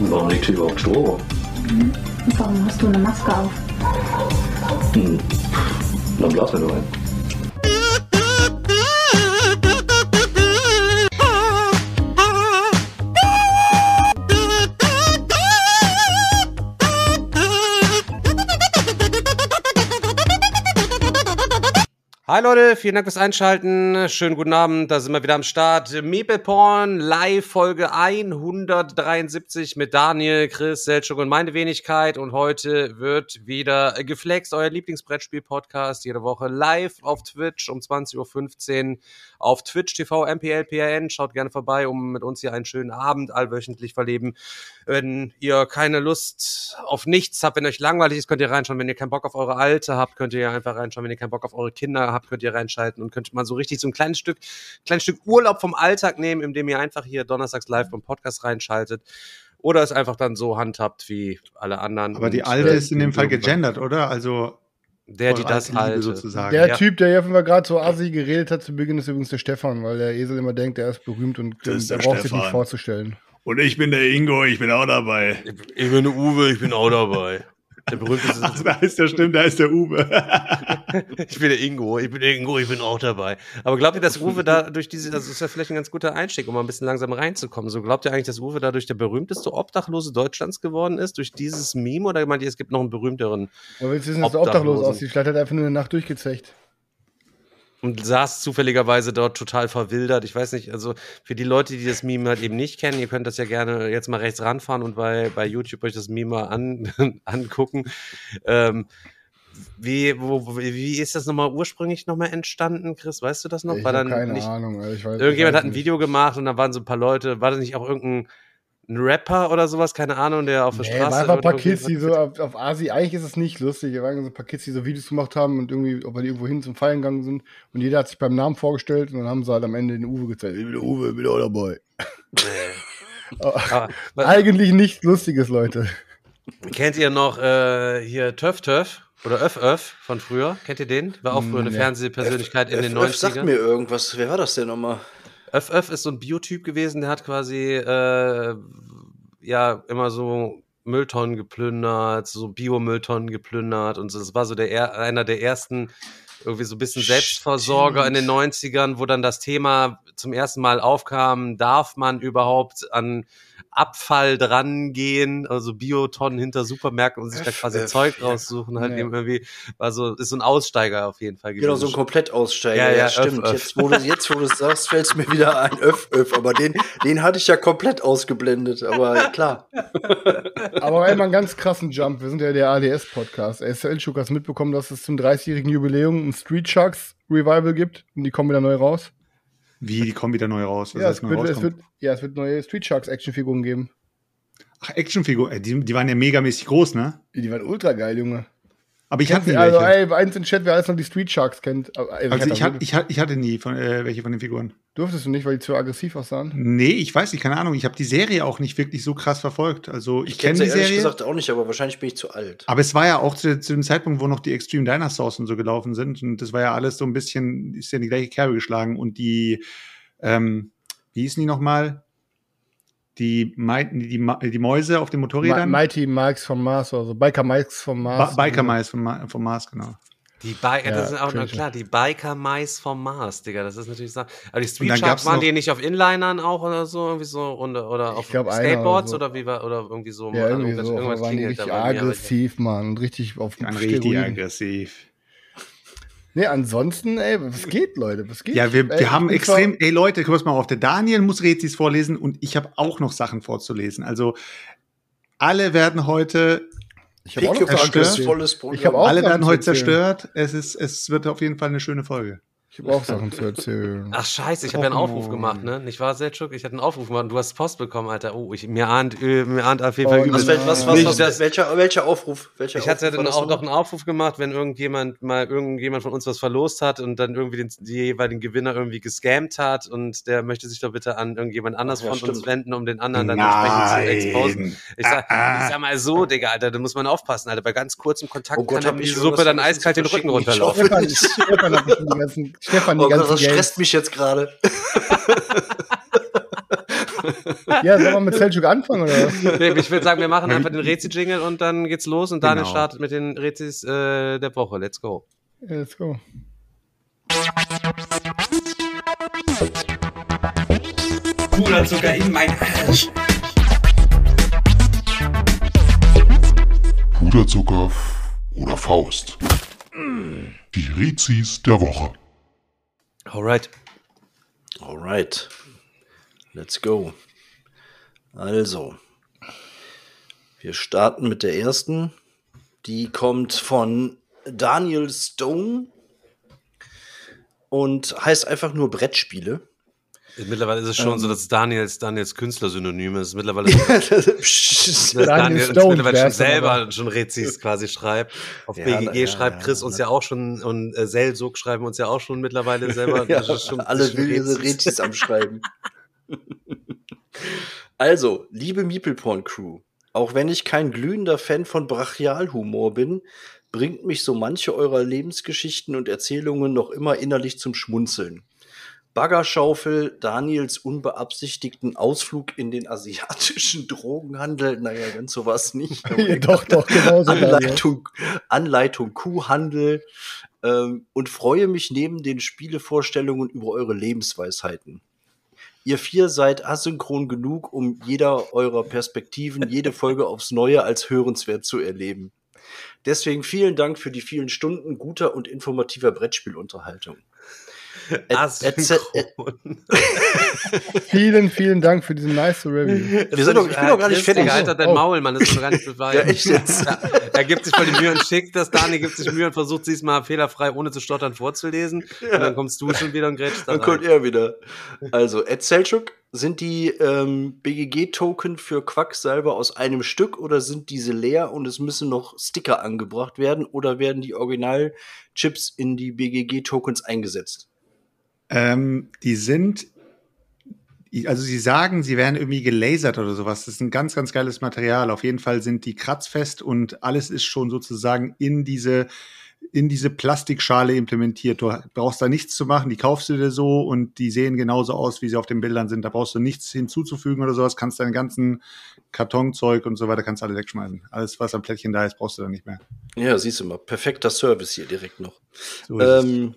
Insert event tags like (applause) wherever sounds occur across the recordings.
warum liegt hier überhaupt Strom? Mhm. Warum hast du eine Maske auf? Hm. Dann blasen wir nur ein. Hi Leute, vielen Dank fürs Einschalten. Schönen guten Abend, da sind wir wieder am Start. Porn Live Folge 173 mit Daniel, Chris, Selchuk und meine Wenigkeit. Und heute wird wieder geflext, euer Lieblingsbrettspiel-Podcast. Jede Woche live auf Twitch um 20.15 Uhr auf Twitch TV MPLPRN. Schaut gerne vorbei, um mit uns hier einen schönen Abend allwöchentlich verleben. Wenn ihr keine Lust auf nichts habt, wenn euch langweilig ist, könnt ihr reinschauen. Wenn ihr keinen Bock auf eure Alte habt, könnt ihr einfach reinschauen. Wenn ihr keinen Bock auf eure Kinder habt, könnt ihr reinschalten und könnt mal so richtig so ein kleines Stück, kleines Stück Urlaub vom Alltag nehmen, indem ihr einfach hier donnerstags live beim Podcast reinschaltet. Oder es einfach dann so handhabt wie alle anderen. Aber die Alte ist in dem Fall gegendert, oder? Also der, die das Alte. sozusagen. Der ja. Typ, der hier mal gerade so assi geredet hat zu Beginn, ist übrigens der Stefan, weil der Esel immer denkt, er ist berühmt und der, der braucht sich nicht vorzustellen. Und ich bin der Ingo, ich bin auch dabei. Ich bin der Uwe, ich bin auch dabei. Der berühmteste. (laughs) Ach, da ist der stimmt, da ist der Uwe. (laughs) ich bin der Ingo, ich bin der Ingo, ich bin auch dabei. Aber glaubt ihr, dass Uwe da durch diese, das ist ja vielleicht ein ganz guter Einstieg, um mal ein bisschen langsam reinzukommen. So glaubt ihr eigentlich, dass Uwe dadurch der berühmteste Obdachlose Deutschlands geworden ist, durch dieses Meme? Oder meint ihr, es gibt noch einen berühmteren? Aber willst du wissen, dass obdachlos aussieht? Vielleicht hat er einfach nur eine Nacht durchgezecht und saß zufälligerweise dort total verwildert. Ich weiß nicht, also für die Leute, die das Meme halt eben nicht kennen, ihr könnt das ja gerne jetzt mal rechts ranfahren und bei, bei YouTube euch das Meme mal an, (laughs) angucken. Ähm, wie, wo, wie ist das nochmal ursprünglich nochmal entstanden, Chris? Weißt du das noch? Ich war dann keine nicht, Ahnung. Ich weiß, irgendjemand ich hat ein Video gemacht und da waren so ein paar Leute, war das nicht auch irgendein ein Rapper oder sowas, keine Ahnung, der auf der nee, Straße. War einfach ein paar Kids, die so auf, auf Asi, eigentlich ist es nicht lustig. Da waren so ein paar Kids, die so Videos gemacht haben und irgendwie, ob wir die irgendwo hin zum Feiern gegangen sind. Und jeder hat sich beim Namen vorgestellt und dann haben sie halt am Ende den Uwe gezeigt. Ich bin der Uwe, bin auch dabei. (laughs) Aber, eigentlich nichts Lustiges, Leute. Kennt ihr noch äh, hier Töff Töff? Oder Öff Öff von früher? Kennt ihr den? War auch früher eine ja. Fernsehpersönlichkeit in den 90ern. sagt mir irgendwas. Wer war das denn nochmal? Öff ist so ein Biotyp gewesen, der hat quasi äh, ja immer so Mülltonnen geplündert, so Biomülltonnen geplündert und so. Das war so der einer der ersten irgendwie so ein bisschen Selbstversorger in den 90ern, wo dann das Thema zum ersten Mal aufkam, darf man überhaupt an Abfall dran gehen, also Biotonnen hinter Supermärkten und sich da quasi Zeug raussuchen, halt ja. irgendwie, war so, ist so ein Aussteiger auf jeden Fall gewesen. Genau, so ein Komplettaussteiger, ja, ja, ja stimmt. Öff, Jetzt, wo du, jetzt, wo du es sagst, fällt es mir wieder ein, Öff, Öff, aber den, den hatte ich ja komplett ausgeblendet, aber klar. (laughs) (laughs) aber einmal einen ganz krassen Jump, wir sind ja der ADS-Podcast. SL Schuck hast mitbekommen, dass es zum 30-jährigen Jubiläum ein Street Sharks Revival gibt und die kommen wieder neu raus. Wie, die kommen wieder neu raus? Ja es, wird, es wird, ja, es wird neue Street Sharks Actionfiguren geben. Ach, Actionfiguren, äh, die, die waren ja megamäßig groß, ne? Die waren ultra geil, Junge. Aber ich hatte nie Also, ey, eins in Chat, wer alles noch die Street Sharks kennt. Ey, also, ich, hat, ich, ich hatte nie von, äh, welche von den Figuren. Durftest du nicht, weil die zu aggressiv aussahen? Nee, ich weiß nicht, keine Ahnung. Ich habe die Serie auch nicht wirklich so krass verfolgt. Also, ich, ich kenne die Serie. ehrlich gesagt auch nicht, aber wahrscheinlich bin ich zu alt. Aber es war ja auch zu, zu, dem Zeitpunkt, wo noch die Extreme Dinosaurs und so gelaufen sind. Und das war ja alles so ein bisschen, ist ja in die gleiche Kerbe geschlagen. Und die, ähm, wie hießen die nochmal? Die, die, die, Mäuse auf den Motorrädern? Mighty Mikes vom Mars, also Biker Mikes vom Mars. Ba Biker Mice vom, vom Mars, genau. Die Biker, ja, das ist auch noch klar, die Biker Mais vom Mars, Digga, das ist natürlich so. Aber die Street Sharks waren die nicht auf Inlinern auch oder so, irgendwie so, oder, oder auf glaub, Skateboards oder, so. oder wie war, oder irgendwie so. Ja, irgendwie so, irgendwas waren die richtig aggressiv, Mann, und richtig auf dem Richtig aggressiv. Nee, ansonsten, ey, was geht, Leute? Was geht? Ja, wir, ey, wir haben extrem, ey Leute, guck mal auf, der Daniel muss Rezis vorlesen und ich habe auch noch Sachen vorzulesen. Also alle werden heute ich habe auch noch zerstört. Ich hab auch alle werden heute zerstört. Es ist, es wird auf jeden Fall eine schöne Folge. Ich habe auch Sachen zu erzählen. Ach scheiße, ich habe ja einen Aufruf gemacht, ne? Nicht wahr, Selchuk? Ich hatte einen Aufruf gemacht und du hast Post bekommen, Alter. Oh, ich, mir, ahnt, äh, mir ahnt auf jeden Fall oh, was, was, was, was, was, welcher, welcher Aufruf? Welcher ich hatte dann auch noch einen Aufruf gemacht, wenn irgendjemand mal irgendjemand von uns was verlost hat und dann irgendwie den, die jeweiligen Gewinner irgendwie gescammt hat und der möchte sich doch bitte an irgendjemand anders ja, von stimmt. uns wenden, um den anderen dann entsprechend zu exposen. Ich sag, ah, ich sag mal so, Digga, Alter, da muss man aufpassen, Alter. Bei ganz kurzem Kontakt oh Gott, kann die Suppe dann eiskalt den Rücken runterlaufen. Stefan, die oh, ganzen das stresst mich jetzt gerade. (laughs) ja, sollen wir mit Seljuk anfangen oder was? Nee, ich würde sagen, wir machen einfach den Rezi-Jingle und dann geht's los und Daniel genau. startet mit den Rezis äh, der Woche. Let's go. let's go. Puderzucker in mein Arsch. Puderzucker oder Faust. Die Rezis der Woche. Alright. Alright. Let's go. Also, wir starten mit der ersten. Die kommt von Daniel Stone und heißt einfach nur Brettspiele. Mittlerweile ist es schon ähm, so, dass Daniels, Daniels Künstlersynonym ist. Mittlerweile, (laughs) dass (laughs) Daniel Stone mittlerweile schon selber aber. schon Rezis quasi schreibt. Auf ja, BGG ja, schreibt Chris ja, uns ja auch schon und äh, Selsug schreiben uns ja auch schon mittlerweile (laughs) selber. ja, schon, alle wilde Rezis am Schreiben. also, liebe Meeple Crew, auch wenn ich kein glühender Fan von Brachialhumor bin, bringt mich so manche eurer Lebensgeschichten und Erzählungen noch immer innerlich zum Schmunzeln. Baggerschaufel, Daniels unbeabsichtigten Ausflug in den asiatischen (laughs) Drogenhandel, naja, ganz sowas nicht. (laughs) doch, doch, genau so. Anleitung, Anleitung Kuhhandel ähm, und freue mich neben den Spielevorstellungen über eure Lebensweisheiten. Ihr vier seid asynchron genug, um jeder eurer Perspektiven jede Folge aufs Neue als hörenswert zu erleben. Deswegen vielen Dank für die vielen Stunden guter und informativer Brettspielunterhaltung. (laughs) vielen, vielen Dank für diesen nice Review. Wir sind doch, ich bin doch gar nicht fertig. Alter, dein Maul, Mann, das ist doch gar nicht beweiht. ja, echt jetzt. Ja, er gibt sich voll die Mühe und schickt das. Dani gibt sich Mühe und versucht, sie es mal fehlerfrei, ohne zu stottern, vorzulesen. Ja. Und dann kommst du schon wieder und grätschst da Dann kommt er wieder. Also, Ed Selchuk, sind die ähm, BGG-Token für Quacksalber aus einem Stück oder sind diese leer und es müssen noch Sticker angebracht werden oder werden die Original-Chips in die BGG-Tokens eingesetzt? Ähm, die sind, also sie sagen, sie werden irgendwie gelasert oder sowas. Das ist ein ganz, ganz geiles Material. Auf jeden Fall sind die kratzfest und alles ist schon sozusagen in diese in diese Plastikschale implementiert. Du brauchst da nichts zu machen, die kaufst du dir so und die sehen genauso aus, wie sie auf den Bildern sind. Da brauchst du nichts hinzuzufügen oder sowas, kannst deinen ganzen Kartonzeug und so weiter, kannst alle wegschmeißen. Alles, was am Plättchen da ist, brauchst du dann nicht mehr. Ja, siehst du mal, perfekter Service hier direkt noch. So ähm,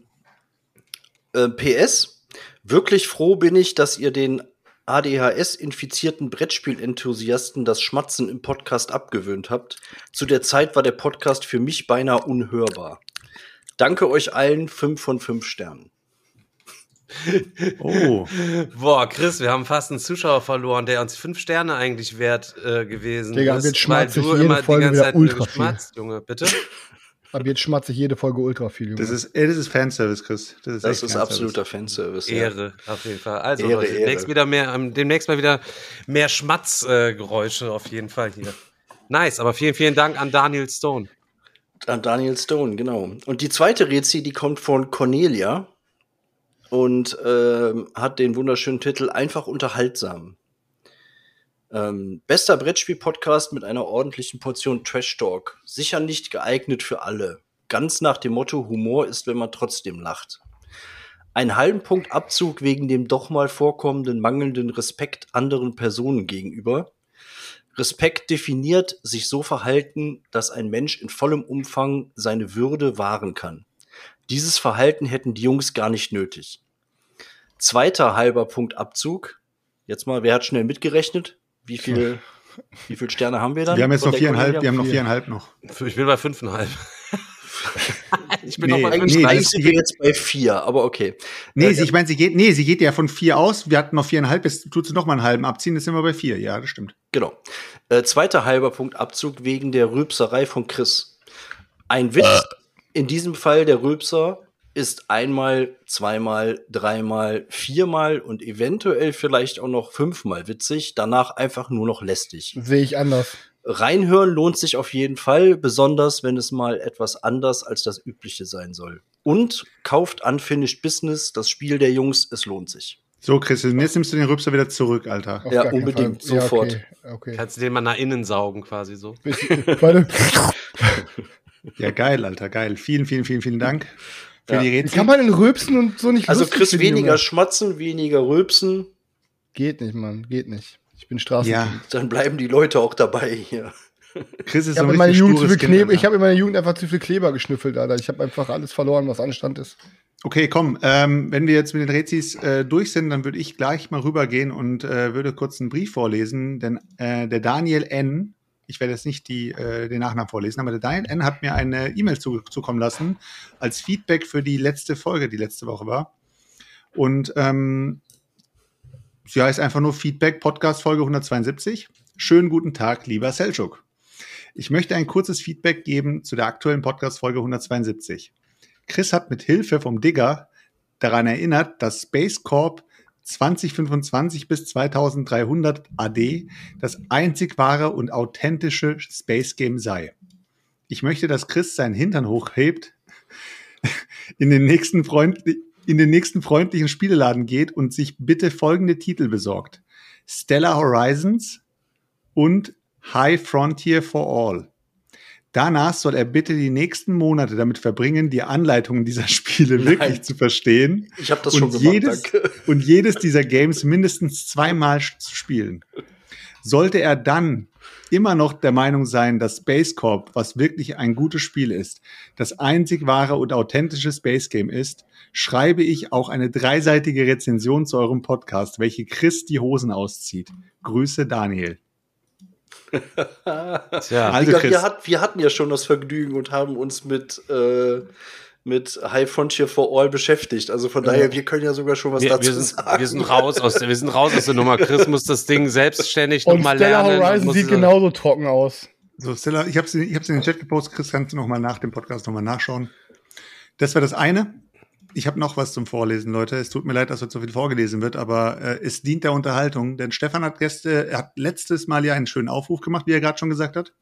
äh, PS, wirklich froh bin ich, dass ihr den ADHS-infizierten Brettspiel-Enthusiasten das Schmatzen im Podcast abgewöhnt habt. Zu der Zeit war der Podcast für mich beinahe unhörbar. Danke euch allen, 5 von 5 Sternen. Oh. (laughs) Boah, Chris, wir haben fast einen Zuschauer verloren, der uns fünf Sterne eigentlich wert äh, gewesen Digga, ist. Weil du immer die ganze Zeit ultra geschmatzt, Junge, bitte? (laughs) Aber jetzt schmatze ich jede Folge ultra viel. Junge. Das ist, das ist Fanservice, Chris. Das ist, das ist absoluter Fanservice. Ehre, ja. auf jeden Fall. Also, Ehre, Leute, demnächst, Wieder mehr, demnächst mal wieder mehr Schmatzgeräusche äh, auf jeden Fall hier. Nice, aber vielen, vielen Dank an Daniel Stone. An Daniel Stone, genau. Und die zweite Rezi, die kommt von Cornelia und äh, hat den wunderschönen Titel Einfach unterhaltsam. Ähm, bester Brettspiel-Podcast mit einer ordentlichen Portion Trash-Talk. Sicher nicht geeignet für alle. Ganz nach dem Motto, Humor ist, wenn man trotzdem lacht. Ein halben Punkt Abzug wegen dem doch mal vorkommenden mangelnden Respekt anderen Personen gegenüber. Respekt definiert sich so verhalten, dass ein Mensch in vollem Umfang seine Würde wahren kann. Dieses Verhalten hätten die Jungs gar nicht nötig. Zweiter halber Punkt Abzug. Jetzt mal, wer hat schnell mitgerechnet? Wie viele (laughs) wie viel Sterne haben wir dann? Wir haben jetzt noch viereinhalb, wir haben noch viereinhalb noch. Ich bin bei fünfeinhalb. (laughs) ich bin nee, noch bei fünf. Nee, wir jetzt bei vier, aber okay. Nee, äh, sie, ich meine, sie geht, nee, sie geht ja von vier aus. Wir hatten noch viereinhalb, jetzt tut sie noch mal einen halben abziehen, jetzt sind wir bei vier. Ja, das stimmt. Genau. Äh, zweiter halber Punkt Abzug wegen der Rülpserei von Chris. Ein Witz, äh. in diesem Fall der Rülpser, ist einmal, zweimal, dreimal, viermal und eventuell vielleicht auch noch fünfmal witzig, danach einfach nur noch lästig. Sehe ich anders. Reinhören lohnt sich auf jeden Fall, besonders wenn es mal etwas anders als das übliche sein soll. Und kauft Unfinished Business, das Spiel der Jungs, es lohnt sich. So, Chris, und jetzt nimmst du den Rübser wieder zurück, Alter. Auf Ja, unbedingt, Fall. sofort. okay, okay. Kannst du den mal nach innen saugen, quasi so. (laughs) Ja, geil, Alter, geil. Vielen, vielen, vielen, vielen Dank Ja. die wie Rätsel. kann man denn rülpsen und so nicht Also Chris weniger Junge? schmatzen, weniger rülpsen, Geht nicht, Mann, geht nicht. Ich bin Straßen. Ja, dann bleiben die Leute auch dabei hier. Chris ist Ich habe in meiner Jugend zu viel Kleber, ich habe in meiner Jugend einfach zu viel Kleber geschnüffelt, Alter. Ich habe einfach alles verloren, was Anstand ist. Okay, komm, ähm, wenn wir jetzt mit den Rätsis äh, durch sind, dann würde ich gleich mal rübergehen und äh, würde kurz einen Brief vorlesen, denn äh, der Daniel N., ich werde jetzt nicht die, äh, den Nachnamen vorlesen, aber der Daniel N. hat mir eine E-Mail zu, zukommen lassen als Feedback für die letzte Folge, die letzte Woche war. Und ähm, sie heißt einfach nur Feedback, Podcast Folge 172. Schönen guten Tag, lieber Selchuk. Ich möchte ein kurzes Feedback geben zu der aktuellen Podcast Folge 172. Chris hat mit Hilfe vom Digger daran erinnert, dass Space Corp 2025 bis 2300 AD das einzig wahre und authentische Space Game sei. Ich möchte, dass Chris seinen Hintern hochhebt, in den nächsten, freundli in den nächsten freundlichen Spieleladen geht und sich bitte folgende Titel besorgt. Stellar Horizons und High Frontier for All. Danach soll er bitte die nächsten Monate damit verbringen, die Anleitungen dieser Spiele Nein. wirklich zu verstehen Ich habe das schon und gemacht, jedes, danke. (laughs) und jedes dieser Games mindestens zweimal zu spielen. Sollte er dann immer noch der Meinung sein, dass Space Corp, was wirklich ein gutes Spiel ist, das einzig wahre und authentische Space Game ist, schreibe ich auch eine dreiseitige Rezension zu eurem Podcast, welche Chris die Hosen auszieht. Grüße Daniel. (laughs) Tja, Also Chris, wir, hat, wir hatten ja schon das Vergnügen und haben uns mit, äh, mit High Frontier for All beschäftigt. Also von daher, wir können ja sogar schon was wir, dazu wir, sind, sagen. wir, sind raus aus der, wir sind raus aus der Nummer. Chris muss das Ding selbstständig nochmal lernen. und Horizon sieht genauso trocken aus. So, Stella, ich habe es in den Chat gepostet. Chris, kannst du noch mal nach dem Podcast noch mal nachschauen. Das war das eine. Ich habe noch was zum Vorlesen, Leute. Es tut mir leid, dass heute so viel vorgelesen wird, aber äh, es dient der Unterhaltung. Denn Stefan hat, Gäste, er hat letztes Mal ja einen schönen Aufruf gemacht, wie er gerade schon gesagt hat.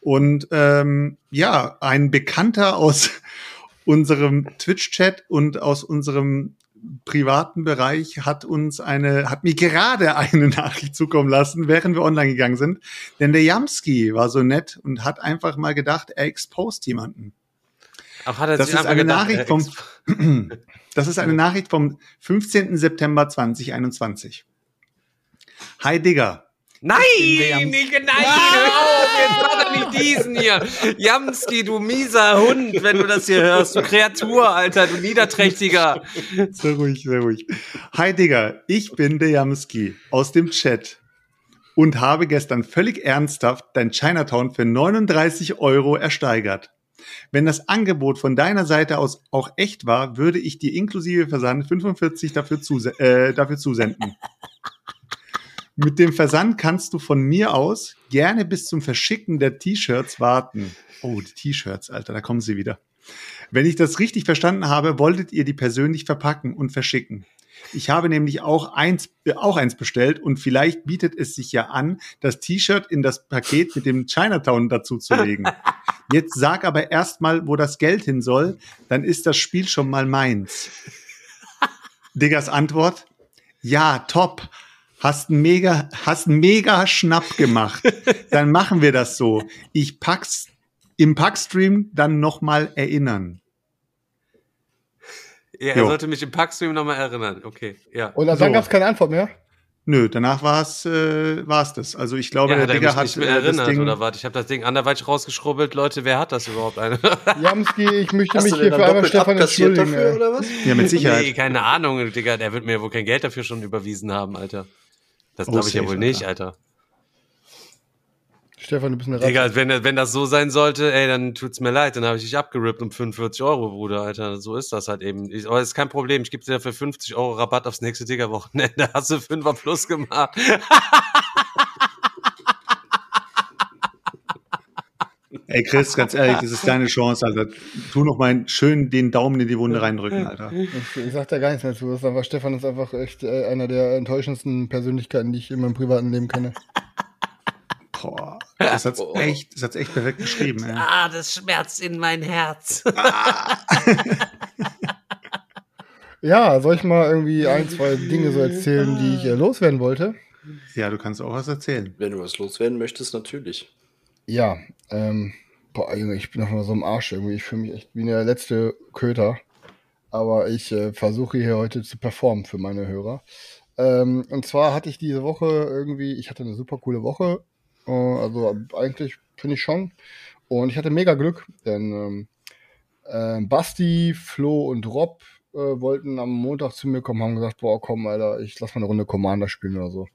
Und ähm, ja, ein Bekannter aus (laughs) unserem Twitch-Chat und aus unserem privaten Bereich hat uns eine, hat mir gerade eine (laughs) Nachricht zukommen lassen, während wir online gegangen sind. Denn der Jamski war so nett und hat einfach mal gedacht, er exposed jemanden. Ach, hat er Das ist eine gedacht, Nachricht äh, vom, (clears throat) das ist eine Nachricht vom 15. September 2021. Hi Digger. Nein, nicht, nein, hör auf, jetzt mach doch nicht diesen hier. Jamski, du mieser Hund, wenn du das hier hörst. Du Kreatur, Alter, du Niederträchtiger. Sehr ruhig, sehr ruhig. Hi Digger, ich bin der Jamski aus dem Chat und habe gestern völlig ernsthaft dein Chinatown für 39 Euro ersteigert. Wenn das Angebot von deiner Seite aus auch echt war, würde ich dir inklusive Versand 45 dafür, zuse äh, dafür zusenden. (laughs) Mit dem Versand kannst du von mir aus gerne bis zum Verschicken der T-Shirts warten. Oh, die T-Shirts, Alter, da kommen sie wieder. Wenn ich das richtig verstanden habe, wolltet ihr die persönlich verpacken und verschicken. Ich habe nämlich auch eins, äh, auch eins bestellt und vielleicht bietet es sich ja an, das T-Shirt in das Paket mit dem Chinatown dazu zu legen. (laughs) Jetzt sag aber erstmal, wo das Geld hin soll, dann ist das Spiel schon mal meins. (laughs) Diggers Antwort: Ja, top. Hast einen mega, hast einen mega Schnapp gemacht. Dann machen wir das so. Ich pack's im Packstream dann noch mal erinnern. Ja, er Jo. sollte mich im Packstream nochmal erinnern. Okay, ja. Und dann So. gab es keine Antwort mehr. Nö, danach war es äh, war's das. Also ich glaube, ja, der hat er Digger mich hat nicht mehr äh, das erinnert, Ding, oder was? Ich habe das Ding anderweitig rausgeschrubbelt. Leute, wer hat das überhaupt? Eine? (laughs) Jamski, ich möchte Hast mich hier für einmal Stefan entschuldigen. dafür, oder was? ja mit Sicherheit. Nee, keine Ahnung, Digga. Der wird mir wohl kein Geld dafür schon überwiesen haben, Alter. Das Oh, glaube ich ja safe, wohl nicht, Alter. Stefan, du bist eine Ratte. Digga, wenn, wenn das so sein sollte, ey, dann tut's mir leid, dann habe ich dich abgerippt um 45 Euro, Bruder, Alter. So ist das halt eben. Ich, aber ist kein Problem, ich gebe dir dafür 50 Euro Rabatt aufs nächste Digger-Wochenende. (laughs) Hast du 5er plus gemacht. Ey, Chris, ganz ehrlich, das ist deine Chance, Alter. Tu noch mal schön den Daumen in die Wunde reindrücken, Alter. Ich, ich sag da gar nichts mehr zu. Das ist einfach, Stefan ist einfach echt äh, einer der enttäuschendsten Persönlichkeiten, die ich in meinem privaten Leben kenne. Boah, (laughs) das hat's echt, das hat's echt perfekt beschrieben, ey. Ah, das schmerzt in mein Herz. (laughs) (laughs) Ja, soll ich mal irgendwie ein, zwei Dinge so erzählen, die ich äh, loswerden wollte? Ja, du kannst auch was erzählen. Wenn du was loswerden möchtest, natürlich. Ja, ähm, boah, Junge, ich bin noch mal so im Arsch irgendwie. Ich fühle mich echt wie der letzte Köter. Aber ich äh, versuche hier heute zu performen für meine Hörer. Ähm, und zwar hatte ich diese Woche irgendwie, ich hatte eine super coole Woche. Äh, also eigentlich finde ich schon. Und ich hatte mega Glück, denn ähm, äh, Basti, Flo und Rob äh, wollten am Montag zu mir kommen, haben gesagt, boah, komm, Alter, ich lass mal eine Runde Commander spielen oder so.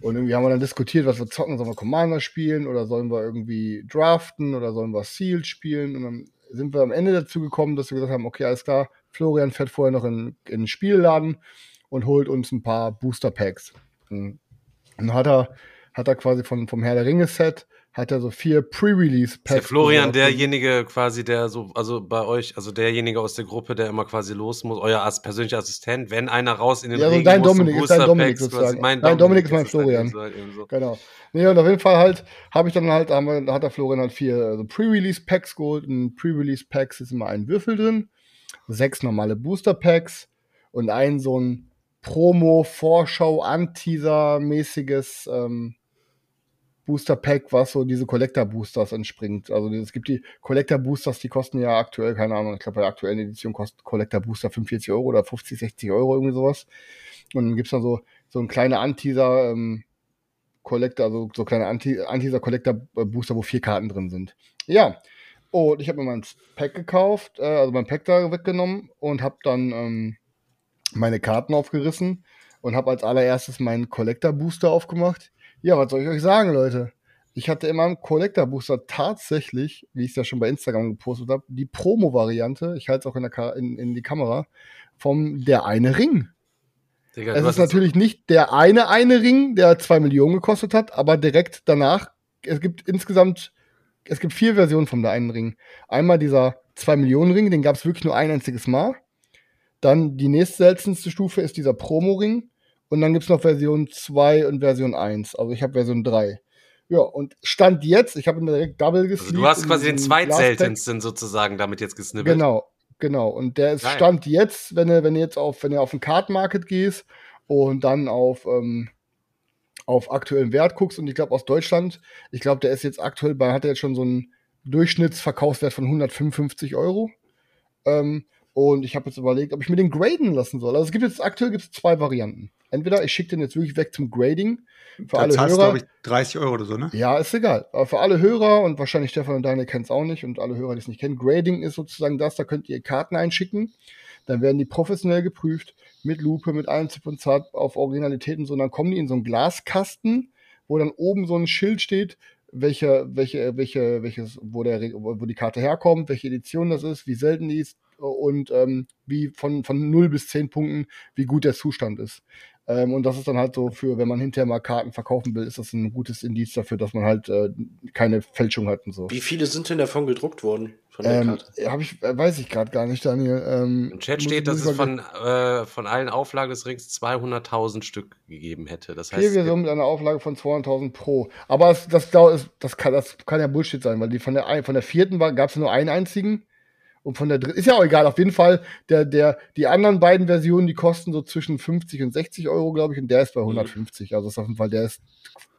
Und irgendwie haben wir dann diskutiert, was wir zocken. Sollen wir Commander spielen oder sollen wir irgendwie draften oder sollen wir Sealed spielen? Und dann sind wir am Ende dazu gekommen, dass wir gesagt haben, okay, alles klar, Florian fährt vorher noch in, in den Spielladen und holt uns ein paar Booster Packs. Und dann hat er, hat er quasi von, vom Herr der Ringe Set, hat er so vier Pre-Release Ist der. Florian derjenige quasi, der so, also bei euch, also derjenige aus der Gruppe, der immer quasi los muss, euer as persönlicher Assistent, wenn einer raus in den Ja, so Ring dein muss, Dominik ist dein Dominik sozusagen. Mein Dein Dominik ist mein dann Florian. so halt. Genau. Nee, und auf jeden Fall halt, habe ich dann halt, wir, hat der Florian halt vier also Pre-Release-Packs geholt. In Pre-Release-Packs ist immer ein Würfel drin, sechs normale Booster-Packs und ein so ein Promo-Vorschau-Anteaser-mäßiges ähm, Booster-Pack, was so diese Collector-Boosters entspringt. Also es gibt die Collector-Boosters, die kosten ja aktuell, keine Ahnung, ich glaube bei der aktuellen Edition kostet Collector-Booster 45 Euro oder 50, 60 Euro, irgendwie sowas. Und dann gibt's dann so, so ein kleiner Anteaser, ähm, Collector, also so kleine Anteaser Collector Booster, wo vier Karten drin sind. Ja. Und ich habe mir mein Pack gekauft, äh, also mein Pack da weggenommen und habe dann ähm, meine Karten aufgerissen und habe als allererstes meinen Collector Booster aufgemacht. Ja, was soll ich euch sagen, Leute? Ich hatte in meinem Collector Booster tatsächlich, wie ich es ja schon bei Instagram gepostet habe, die Promo-Variante, ich halte es auch in, der in, in die Kamera, vom Der eine Ring. Digga, Es ist natürlich nicht der eine eine Ring, der zwei Millionen gekostet hat, aber direkt danach, es gibt insgesamt, es gibt vier Versionen vom der einen Ring. Einmal dieser zwei Millionen Ring, den gab es wirklich nur ein einziges Mal. Dann die nächstseltenste Stufe ist dieser Promo-Ring. Und dann gibt's noch Version 2 und Version 1. Also ich habe Version 3. Ja, und Stand jetzt, ich habe ihn direkt double also gesleeved. du hast quasi den zweitseltensten sozusagen damit jetzt gesnippelt. Genau, genau. Und der ist Geil. Stand jetzt, wenn du, wenn du jetzt auf, wenn du auf den Card Market gehst und dann auf, ähm, auf aktuellen Wert guckst und ich glaube aus Deutschland, ich glaube, der ist jetzt aktuell bei, hat er jetzt schon so einen Durchschnittsverkaufswert von 155 Euro. Ähm, und ich habe jetzt überlegt, ob ich mir den graden lassen soll. Also es gibt jetzt aktuell gibt's zwei Varianten. Entweder ich schicke den jetzt wirklich weg zum Grading für Da alle zahlst Hörer. glaube ich, 30 Euro oder so, ne? Ja, ist egal. Aber für alle Hörer und wahrscheinlich Stefan und Daniel kennen es auch nicht und alle Hörer, die es nicht kennen, Grading ist sozusagen das, da könnt ihr Karten einschicken. Dann werden die professionell geprüft, mit Lupe, mit allem Zip und Zart auf Originalität und so. Und dann kommen die in so einen Glaskasten, wo dann oben so ein Schild steht, welche, welche, welche, welches, wo der, wo die Karte herkommt, welche Edition das ist, wie selten die ist und ähm, wie von, von 0 bis 10 Punkten, wie gut der Zustand ist. Ähm, und das ist dann halt so für, wenn man hinterher mal Karten verkaufen will, ist das ein gutes Indiz dafür, dass man halt äh, keine Fälschung hat und so. Wie viele sind denn davon gedruckt worden? Von der Ähm, Karte? hab ich, äh, weiß ich gerade gar nicht, Daniel. Ähm, Im Chat steht, dass es von, äh, von allen Auflagen des Rings 200.000 Stück gegeben hätte. Das heißt, es gibt- Versionen mit einer Auflage von 200.000 pro. Aber es, das, ist- das, kann, das kann ja Bullshit sein, weil die von der, von der vierten gab es nur einen einzigen. Und von der dritten, ist ja auch egal, auf jeden Fall, der, der, die anderen beiden Versionen, die kosten so zwischen 50 und 60 Euro, glaube ich, und der ist bei 150. Also ist auf jeden Fall, der ist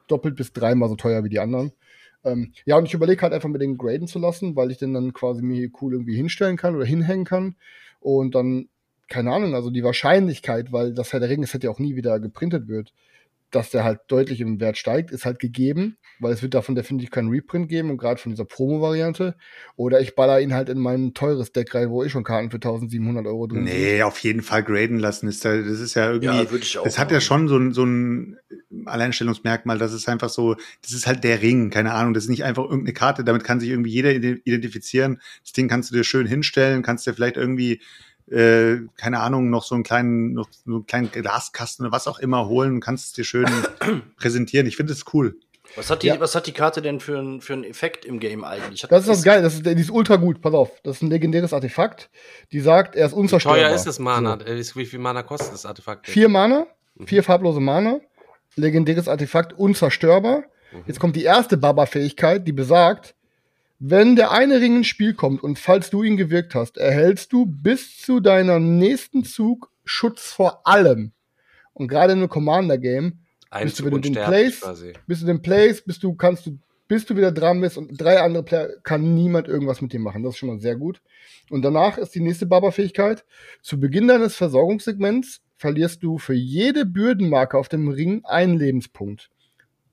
doppelt bis dreimal so teuer wie die anderen. Ähm, ja, und ich überlege halt einfach mit den graden zu lassen, weil ich den dann quasi mir hier cool irgendwie hinstellen kann oder hinhängen kann. Und dann, keine Ahnung, also die Wahrscheinlichkeit, weil das Herr der Ringe Set ja auch nie wieder geprintet wird, dass der halt deutlich im Wert steigt, ist halt gegeben, weil es wird davon definitiv keinen Reprint geben und gerade von dieser Promo-Variante. Oder ich baller ihn halt in mein teures Deck rein, wo ich schon Karten für 1700 Euro drin sind. Nee, auf jeden Fall graden lassen. Ist da, das ist ja irgendwie. Ja, würde ich auch das hat ja machen. schon so ein, so ein Alleinstellungsmerkmal. Das ist einfach so, das ist halt der Ring, keine Ahnung. Das ist nicht einfach irgendeine Karte, damit kann sich irgendwie jeder ide- identifizieren. Das Ding kannst du dir schön hinstellen, kannst dir vielleicht irgendwie, äh, keine Ahnung, noch so einen kleinen, noch so einen kleinen Glaskasten oder was auch immer holen und kannst es dir schön (coughs) präsentieren. Ich finde es cool. Was hat die, Ja. was hat die Karte denn für, einen- für einen Effekt im Game eigentlich? Hat- Das ist das Geile, das ist, die ist ultra gut, pass auf. Das ist ein legendäres Artefakt, die sagt, er ist Wie unzerstörbar. teuer ist das Mana? So. Äh, Wie viel Mana kostet das Artefakt? Vier Mana, vier farblose Mana, legendäres Artefakt, unzerstörbar. Jetzt kommt die erste Baba-Fähigkeit, die besagt, wenn der eine Ring ins Spiel kommt und falls du ihn gewirkt hast, erhältst du bis zu deinem nächsten Zug Schutz vor allem. Und gerade in einem Commander-Game Ein bist du, den Plays, quasi. bist du den Plays, bist du, kannst du, bis du wieder dran bist und drei andere Player, kann niemand irgendwas mit dir machen. Das ist schon mal sehr gut. Und danach ist die nächste Baba-Fähigkeit. Zu Beginn deines Versorgungssegments verlierst du für jede Bürdenmarke auf dem Ring einen Lebenspunkt.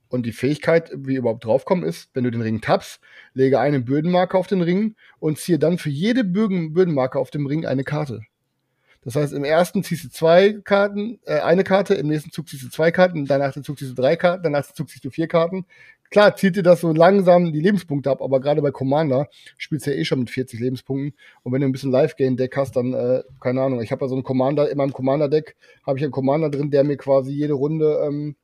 Und die Fähigkeit, wie überhaupt draufkommen, ist, wenn du den Ring tappst, lege eine Bürdenmarke auf den Ring und ziehe dann für jede Bürden Bürdenmarke auf dem Ring eine Karte. Das heißt, im ersten ziehst du zwei Karten, äh, eine Karte, im nächsten Zug ziehst du zwei Karten, danach Zug ziehst du drei Karten, danach Zug ziehst du vier Karten. Klar, zieht dir das so langsam die Lebenspunkte ab, aber gerade bei Commander spielst du ja eh schon mit 40 Lebenspunkten. Und wenn du ein bisschen Live-Game-Deck hast, dann, äh, keine Ahnung, ich habe ja so einen Commander, in meinem Commander-Deck habe ich einen Commander drin, der mir quasi jede Runde, ähm,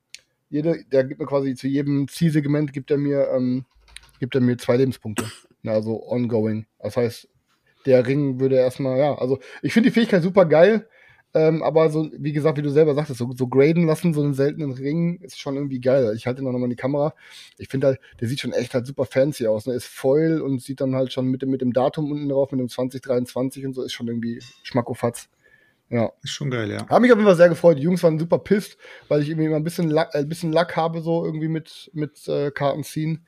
jede, der gibt mir quasi zu jedem Zielsegment gibt er mir, ähm, gibt er mir zwei Lebenspunkte. Also ongoing. Das heißt, der Ring würde erstmal, ja, also ich finde die Fähigkeit super geil, ähm, aber so, wie gesagt, wie du selber sagtest, so, so graden lassen, so einen seltenen Ring, ist schon irgendwie geil. Ich halte ihn auch nochmal in die Kamera. Ich finde halt, der sieht schon echt halt super fancy aus. Ne? Ist Foil und sieht dann halt schon mit dem, mit dem Datum unten drauf, mit dem 2023 und so, ist schon irgendwie Schmackofatz. Ja. Ist schon geil, ja. Hab mich auf jeden Fall sehr gefreut. Die Jungs waren super pisst, weil ich irgendwie immer ein bisschen Lack, äh, ein bisschen Lack habe, so irgendwie mit, mit äh, Karten ziehen.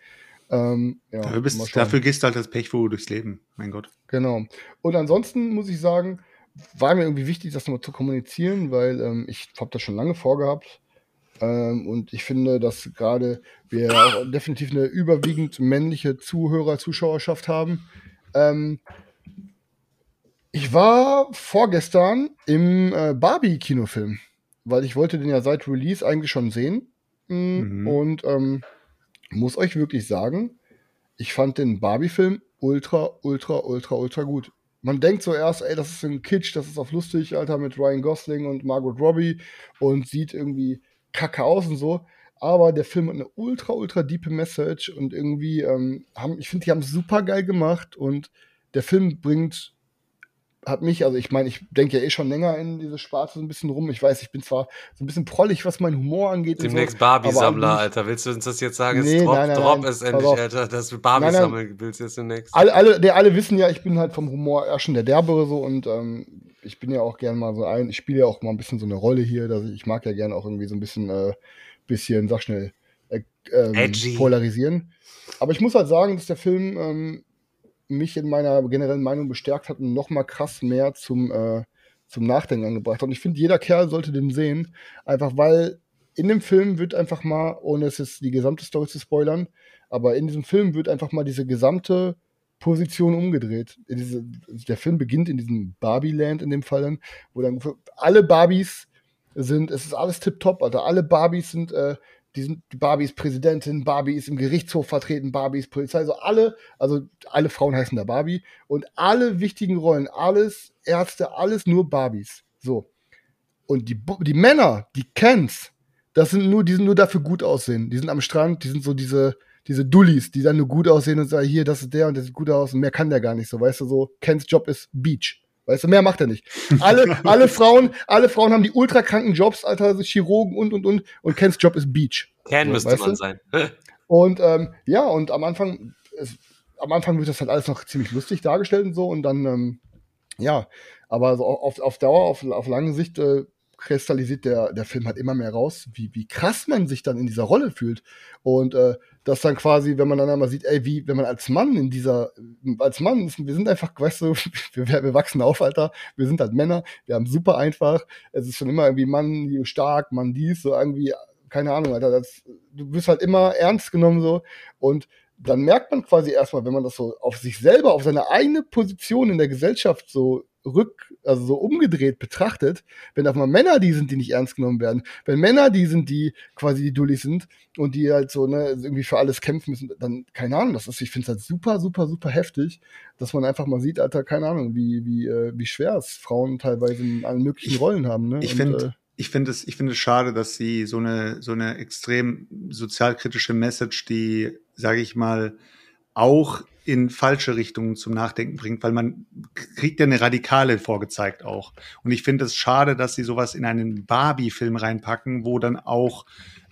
Ähm, ja, Dafür, bist, dafür gehst du halt das Pechvogel durchs Leben. Mein Gott. Genau. Und ansonsten muss ich sagen, war mir irgendwie wichtig, das nochmal zu kommunizieren, weil ähm, ich habe das schon lange vorgehabt. Ähm, und ich finde, dass gerade wir auch definitiv eine überwiegend männliche Zuhörer, Zuschauerschaft haben. Ähm, ich war vorgestern im äh, Barbie-Kinofilm, weil ich wollte den ja seit Release eigentlich schon sehen. Mm, Mhm. Und ähm, muss euch wirklich sagen, ich fand den Barbie-Film ultra, ultra, ultra, ultra gut. Man denkt so erst, ey, das ist ein Kitsch, das ist auf lustig, Alter, mit Ryan Gosling und Margot Robbie und sieht irgendwie kacke aus und so. Aber der Film hat eine ultra, ultra diepe Message und irgendwie, ähm, haben, ich finde, die haben es super geil gemacht und der Film bringt, hat mich, also ich meine, ich denke ja eh schon länger in diese Sparte so ein bisschen rum. Ich weiß, ich bin zwar so ein bisschen prollig, was meinen Humor angeht. Demnächst so, Barbie-Sammler, Alter. Willst du uns das jetzt sagen? Nee, drop, nein, nein, drop nein. es endlich. Alter, dass du Barbie sammeln willst jetzt demnächst. alle, alle, der, alle wissen ja, ich bin halt vom Humor eher schon der Derbere so und ähm, ich bin ja auch gern mal so ein, ich spiele ja auch mal ein bisschen so eine Rolle hier, dass ich, ich mag ja gern auch irgendwie so ein bisschen, äh, bisschen, sag schnell, äh, ähm, polarisieren. Aber ich muss halt sagen, dass der Film ähm, mich in meiner generellen Meinung bestärkt hat und noch mal krass mehr zum, äh, zum Nachdenken angebracht hat. Und ich finde, jeder Kerl sollte den sehen, einfach weil in dem Film wird einfach mal, ohne es jetzt die gesamte Story zu spoilern, aber in diesem Film wird einfach mal diese gesamte Position umgedreht. Diese, der Film beginnt in diesem Barbie-Land in dem Fall dann, wo dann alle Barbies sind, es ist alles tipptopp, also alle Barbies sind, äh, die sind, die Barbie ist Präsidentin, Barbie ist im Gerichtshof vertreten, Barbie ist Polizei, also alle, also alle Frauen heißen da Barbie und alle wichtigen Rollen, alles Ärzte, alles nur Barbies. So. Und die, die Männer, die Kens, das sind nur, die sind nur dafür gut aussehen. Die sind am Strand, die sind so diese, diese Dullis, die dann nur gut aussehen und sagen, hier, das ist der und der sieht gut aus und mehr kann der gar nicht so, weißt du, so, Kens Job ist Beach. Weißt du, mehr macht er nicht. Alle, (laughs) alle Frauen, alle Frauen haben die ultrakranken Jobs, Alter, also Chirurgen und, und, und, und Kens Job ist Beach. Ken So, müsste weißt man du? sein. (laughs) Und ähm, ja, und am Anfang, es, am Anfang wird das halt alles noch ziemlich lustig dargestellt und so. Und dann, ähm, ja, aber so auf, auf Dauer, auf, auf lange Sicht äh, kristallisiert der, der Film halt immer mehr raus, wie, wie krass man sich dann in dieser Rolle fühlt. Und äh, das dann quasi, wenn man dann einmal sieht, ey, wie, wenn man als Mann in dieser, als Mann, wir sind einfach, weißt du, (laughs) wir, wir wachsen auf, Alter, wir sind halt Männer, wir haben super einfach, es ist schon immer irgendwie Mann stark, Mann dies, so irgendwie, keine Ahnung, Alter, das, du wirst halt immer ernst genommen so. Und dann merkt man quasi erstmal, wenn man das so auf sich selber, auf seine eigene Position in der Gesellschaft so rück, also so umgedreht betrachtet, wenn auf mal Männer die sind, die nicht ernst genommen werden, wenn Männer die sind, die quasi die Dullis sind und die halt so, ne, irgendwie für alles kämpfen müssen, dann, keine Ahnung, das ist, ich finde es halt super, super, super heftig, dass man einfach mal sieht, Alter, keine Ahnung, wie, wie, äh, wie schwer es Frauen teilweise in allen möglichen Ich- Rollen haben, ne? Ich finde, ich finde es, ich finde es schade, dass sie so eine, so eine extrem sozialkritische Message, die, sage ich mal, auch in falsche Richtungen zum Nachdenken bringt, weil man kriegt ja eine Radikale vorgezeigt auch. Und ich finde es schade, dass sie sowas in einen Barbie-Film reinpacken, wo dann auch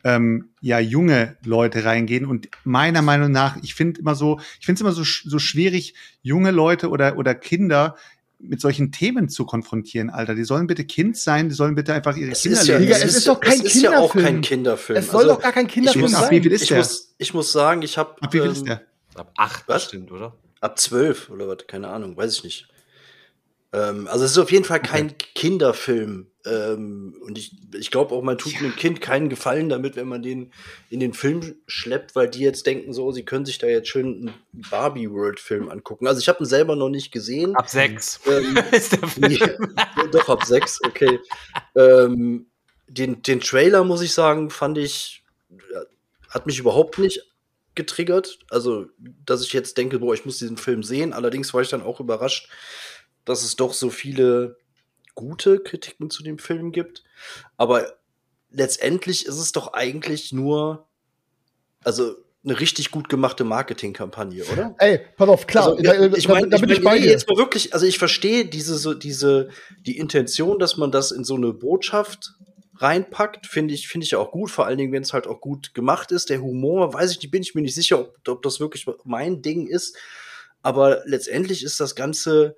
ähm, ja junge Leute reingehen. Und meiner Meinung nach, ich finde immer so, ich finde es immer so, so schwierig, junge Leute oder, oder Kinder mit solchen Themen zu konfrontieren, Alter. Die sollen bitte Kind sein, die sollen bitte einfach ihre Es Kinder ist, ja, lernen. Digga, es es ist, ist doch kein es ist ja auch Kinderfilm. kein Kinderfilm. Es soll Also, doch gar kein ich Kinderfilm muss, Ab wie viel sein. ist ich, der? muss, ich muss sagen, ich habe Ab wie viel ist der? Ab acht Was? bestimmt, oder? ab zwölf oder was, keine Ahnung, weiß ich nicht. Ähm, also es ist auf jeden Fall kein Kinderfilm. Ähm, und ich, ich glaube auch, man tut einem Kind keinen Gefallen damit, wenn man den in den Film schleppt, weil die jetzt denken so, sie können sich da jetzt schön einen Barbie World Film angucken. Also ich habe ihn selber noch nicht gesehen. Ab sechs. Ähm, (laughs) ist der Film. Nee, doch, ab sechs, okay. Ähm, den, den Trailer, muss ich sagen, fand ich, ja, hat mich überhaupt nicht getriggert. Also, dass ich jetzt denke, boah, ich muss diesen Film sehen. Allerdings war ich dann auch überrascht, dass es doch so viele gute Kritiken zu dem Film gibt. Aber letztendlich ist es doch eigentlich nur, also eine richtig gut gemachte Marketingkampagne, oder? Ey, pass auf, klar, Also, da, ja, da, ich meine, da ich bin mein, ich bei dir. jetzt mal wirklich, also ich verstehe diese, so, diese, die Intention, dass man das in so eine Botschaft reinpackt, finde ich, finde ich auch gut, vor allen Dingen, wenn es halt auch gut gemacht ist. Der Humor, weiß ich nicht, bin ich mir nicht sicher, ob, ob das wirklich mein Ding ist. Aber letztendlich ist das Ganze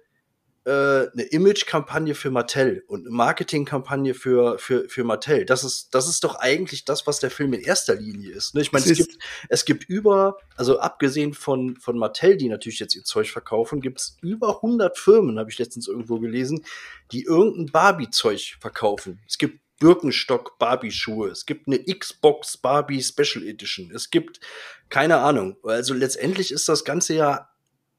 äh, eine Image-Kampagne für Mattel und eine Marketing-Kampagne für, für, für Mattel. Das ist, das ist doch eigentlich das, was der Film in erster Linie ist. Ne? Ich meine, Es es, gibt, es gibt über, also abgesehen von, von Mattel, die natürlich jetzt ihr Zeug verkaufen, gibt es über 100 Firmen, habe ich letztens irgendwo gelesen, die irgendein Barbie-Zeug verkaufen. Es gibt Birkenstock Barbie-Schuhe, es gibt eine Xbox Barbie Special Edition, es gibt keine Ahnung. Also letztendlich ist das Ganze ja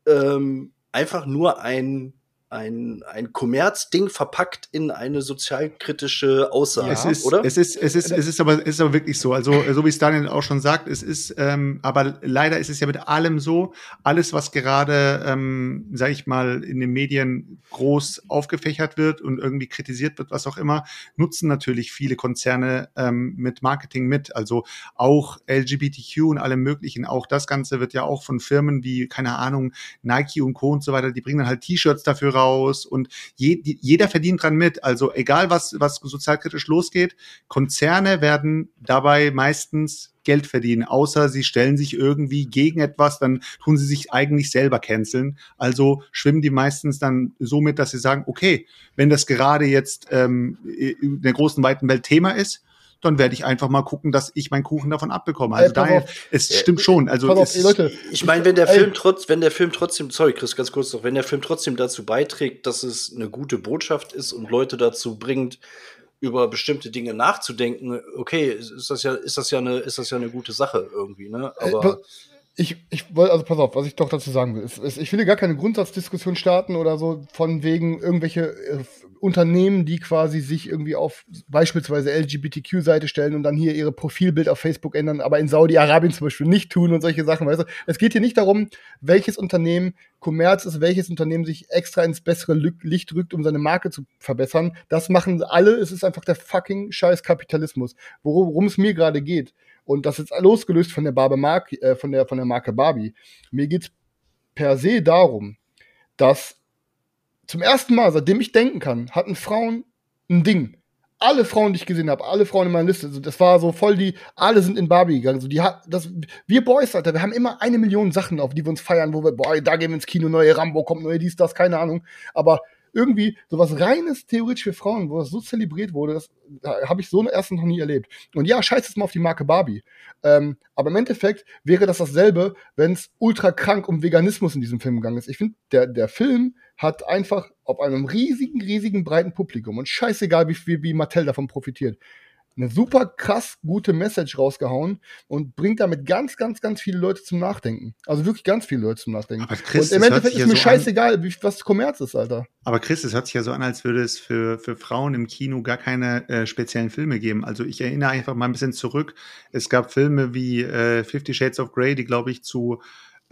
ähm, einfach nur ein ein, ein Kommerzding verpackt in eine sozialkritische Aussage, es ist, oder? Es ist, es ist, es ist aber, es ist aber wirklich so. Also, so wie es Daniel auch schon sagt, es ist, ähm, aber leider ist es ja mit allem so. Alles, was gerade, ähm, sag ich mal, in den Medien groß aufgefächert wird und irgendwie kritisiert wird, was auch immer, nutzen natürlich viele Konzerne ähm, mit Marketing mit. Also auch LGBTQ und allem möglichen. Auch das Ganze wird ja auch von Firmen wie, keine Ahnung, Nike und Co. und so weiter, die bringen dann halt T-Shirts dafür raus und je, jeder verdient dran mit. Also egal was, was sozialkritisch losgeht, Konzerne werden dabei meistens Geld verdienen, außer sie stellen sich irgendwie gegen etwas, dann tun sie sich eigentlich selber canceln. Also schwimmen die meistens dann so mit, dass sie sagen, okay, wenn das gerade jetzt ähm, in der großen, weiten Welt Thema ist, dann werde ich einfach mal gucken, dass ich meinen Kuchen davon abbekomme. Also Ey, daher, auf. es stimmt schon. Also auf, es, ey, Leute, Ich meine, wenn der Ey. Film trotz, wenn der Film trotzdem, sorry Chris, ganz kurz noch, wenn der Film trotzdem dazu beiträgt, dass es eine gute Botschaft ist und Leute dazu bringt, über bestimmte Dinge nachzudenken, okay, ist das ja, ist das ja eine, ist das ja eine gute Sache irgendwie, ne? Ey, Aber ich, ich wollte, also pass auf, was ich doch dazu sagen will. Es, es, ich will hier gar keine Grundsatzdiskussion starten oder so, von wegen irgendwelche äh, Unternehmen, die quasi sich irgendwie auf beispielsweise LGBTQ-Seite stellen und dann hier ihre Profilbild auf Facebook ändern, aber in Saudi-Arabien zum Beispiel nicht tun und solche Sachen, weißt du? Es geht hier nicht darum, welches Unternehmen Kommerz ist, welches Unternehmen sich extra ins bessere Licht rückt, um seine Marke zu verbessern. Das machen alle. Es ist einfach der fucking scheiß Kapitalismus. Worum es mir gerade geht, und das ist losgelöst von der, Barbe Mark, äh, von der, von der Marke Barbie. Mir geht's per se darum, dass zum ersten Mal, seitdem ich denken kann, hatten Frauen ein Ding. Alle Frauen, die ich gesehen habe, alle Frauen in meiner Liste, das war so voll die, alle sind in Barbie gegangen. So die hat, das, wir Boys, Alter, wir haben immer eine Million Sachen, auf die wir uns feiern, wo wir, boah, da gehen wir ins Kino, neue Rambo kommt, neue dies, das, keine Ahnung. Aber irgendwie sowas reines theoretisch für Frauen, wo das so zelebriert wurde, das habe ich so erstens noch nie erlebt. Und ja, scheiß jetzt mal auf die Marke Barbie. Ähm, aber im Endeffekt wäre das dasselbe, wenn es ultra krank um Veganismus in diesem Film gegangen ist. Ich finde, der, der Film hat einfach auf einem riesigen, riesigen, breiten Publikum und scheißegal, wie, wie, wie Mattel davon profitiert, eine super krass gute Message rausgehauen und bringt damit ganz, ganz, ganz viele Leute zum Nachdenken. Also wirklich ganz viele Leute zum Nachdenken. Aber Chris, und im Endeffekt ist mir so an- scheißegal, wie, was Kommerz ist, Alter. Aber Chris, es hört sich ja so an, als würde es für, für Frauen im Kino gar keine äh, speziellen Filme geben. Also ich erinnere einfach mal ein bisschen zurück. Es gab Filme wie äh, Fifty Shades of Grey, die, glaube ich, zu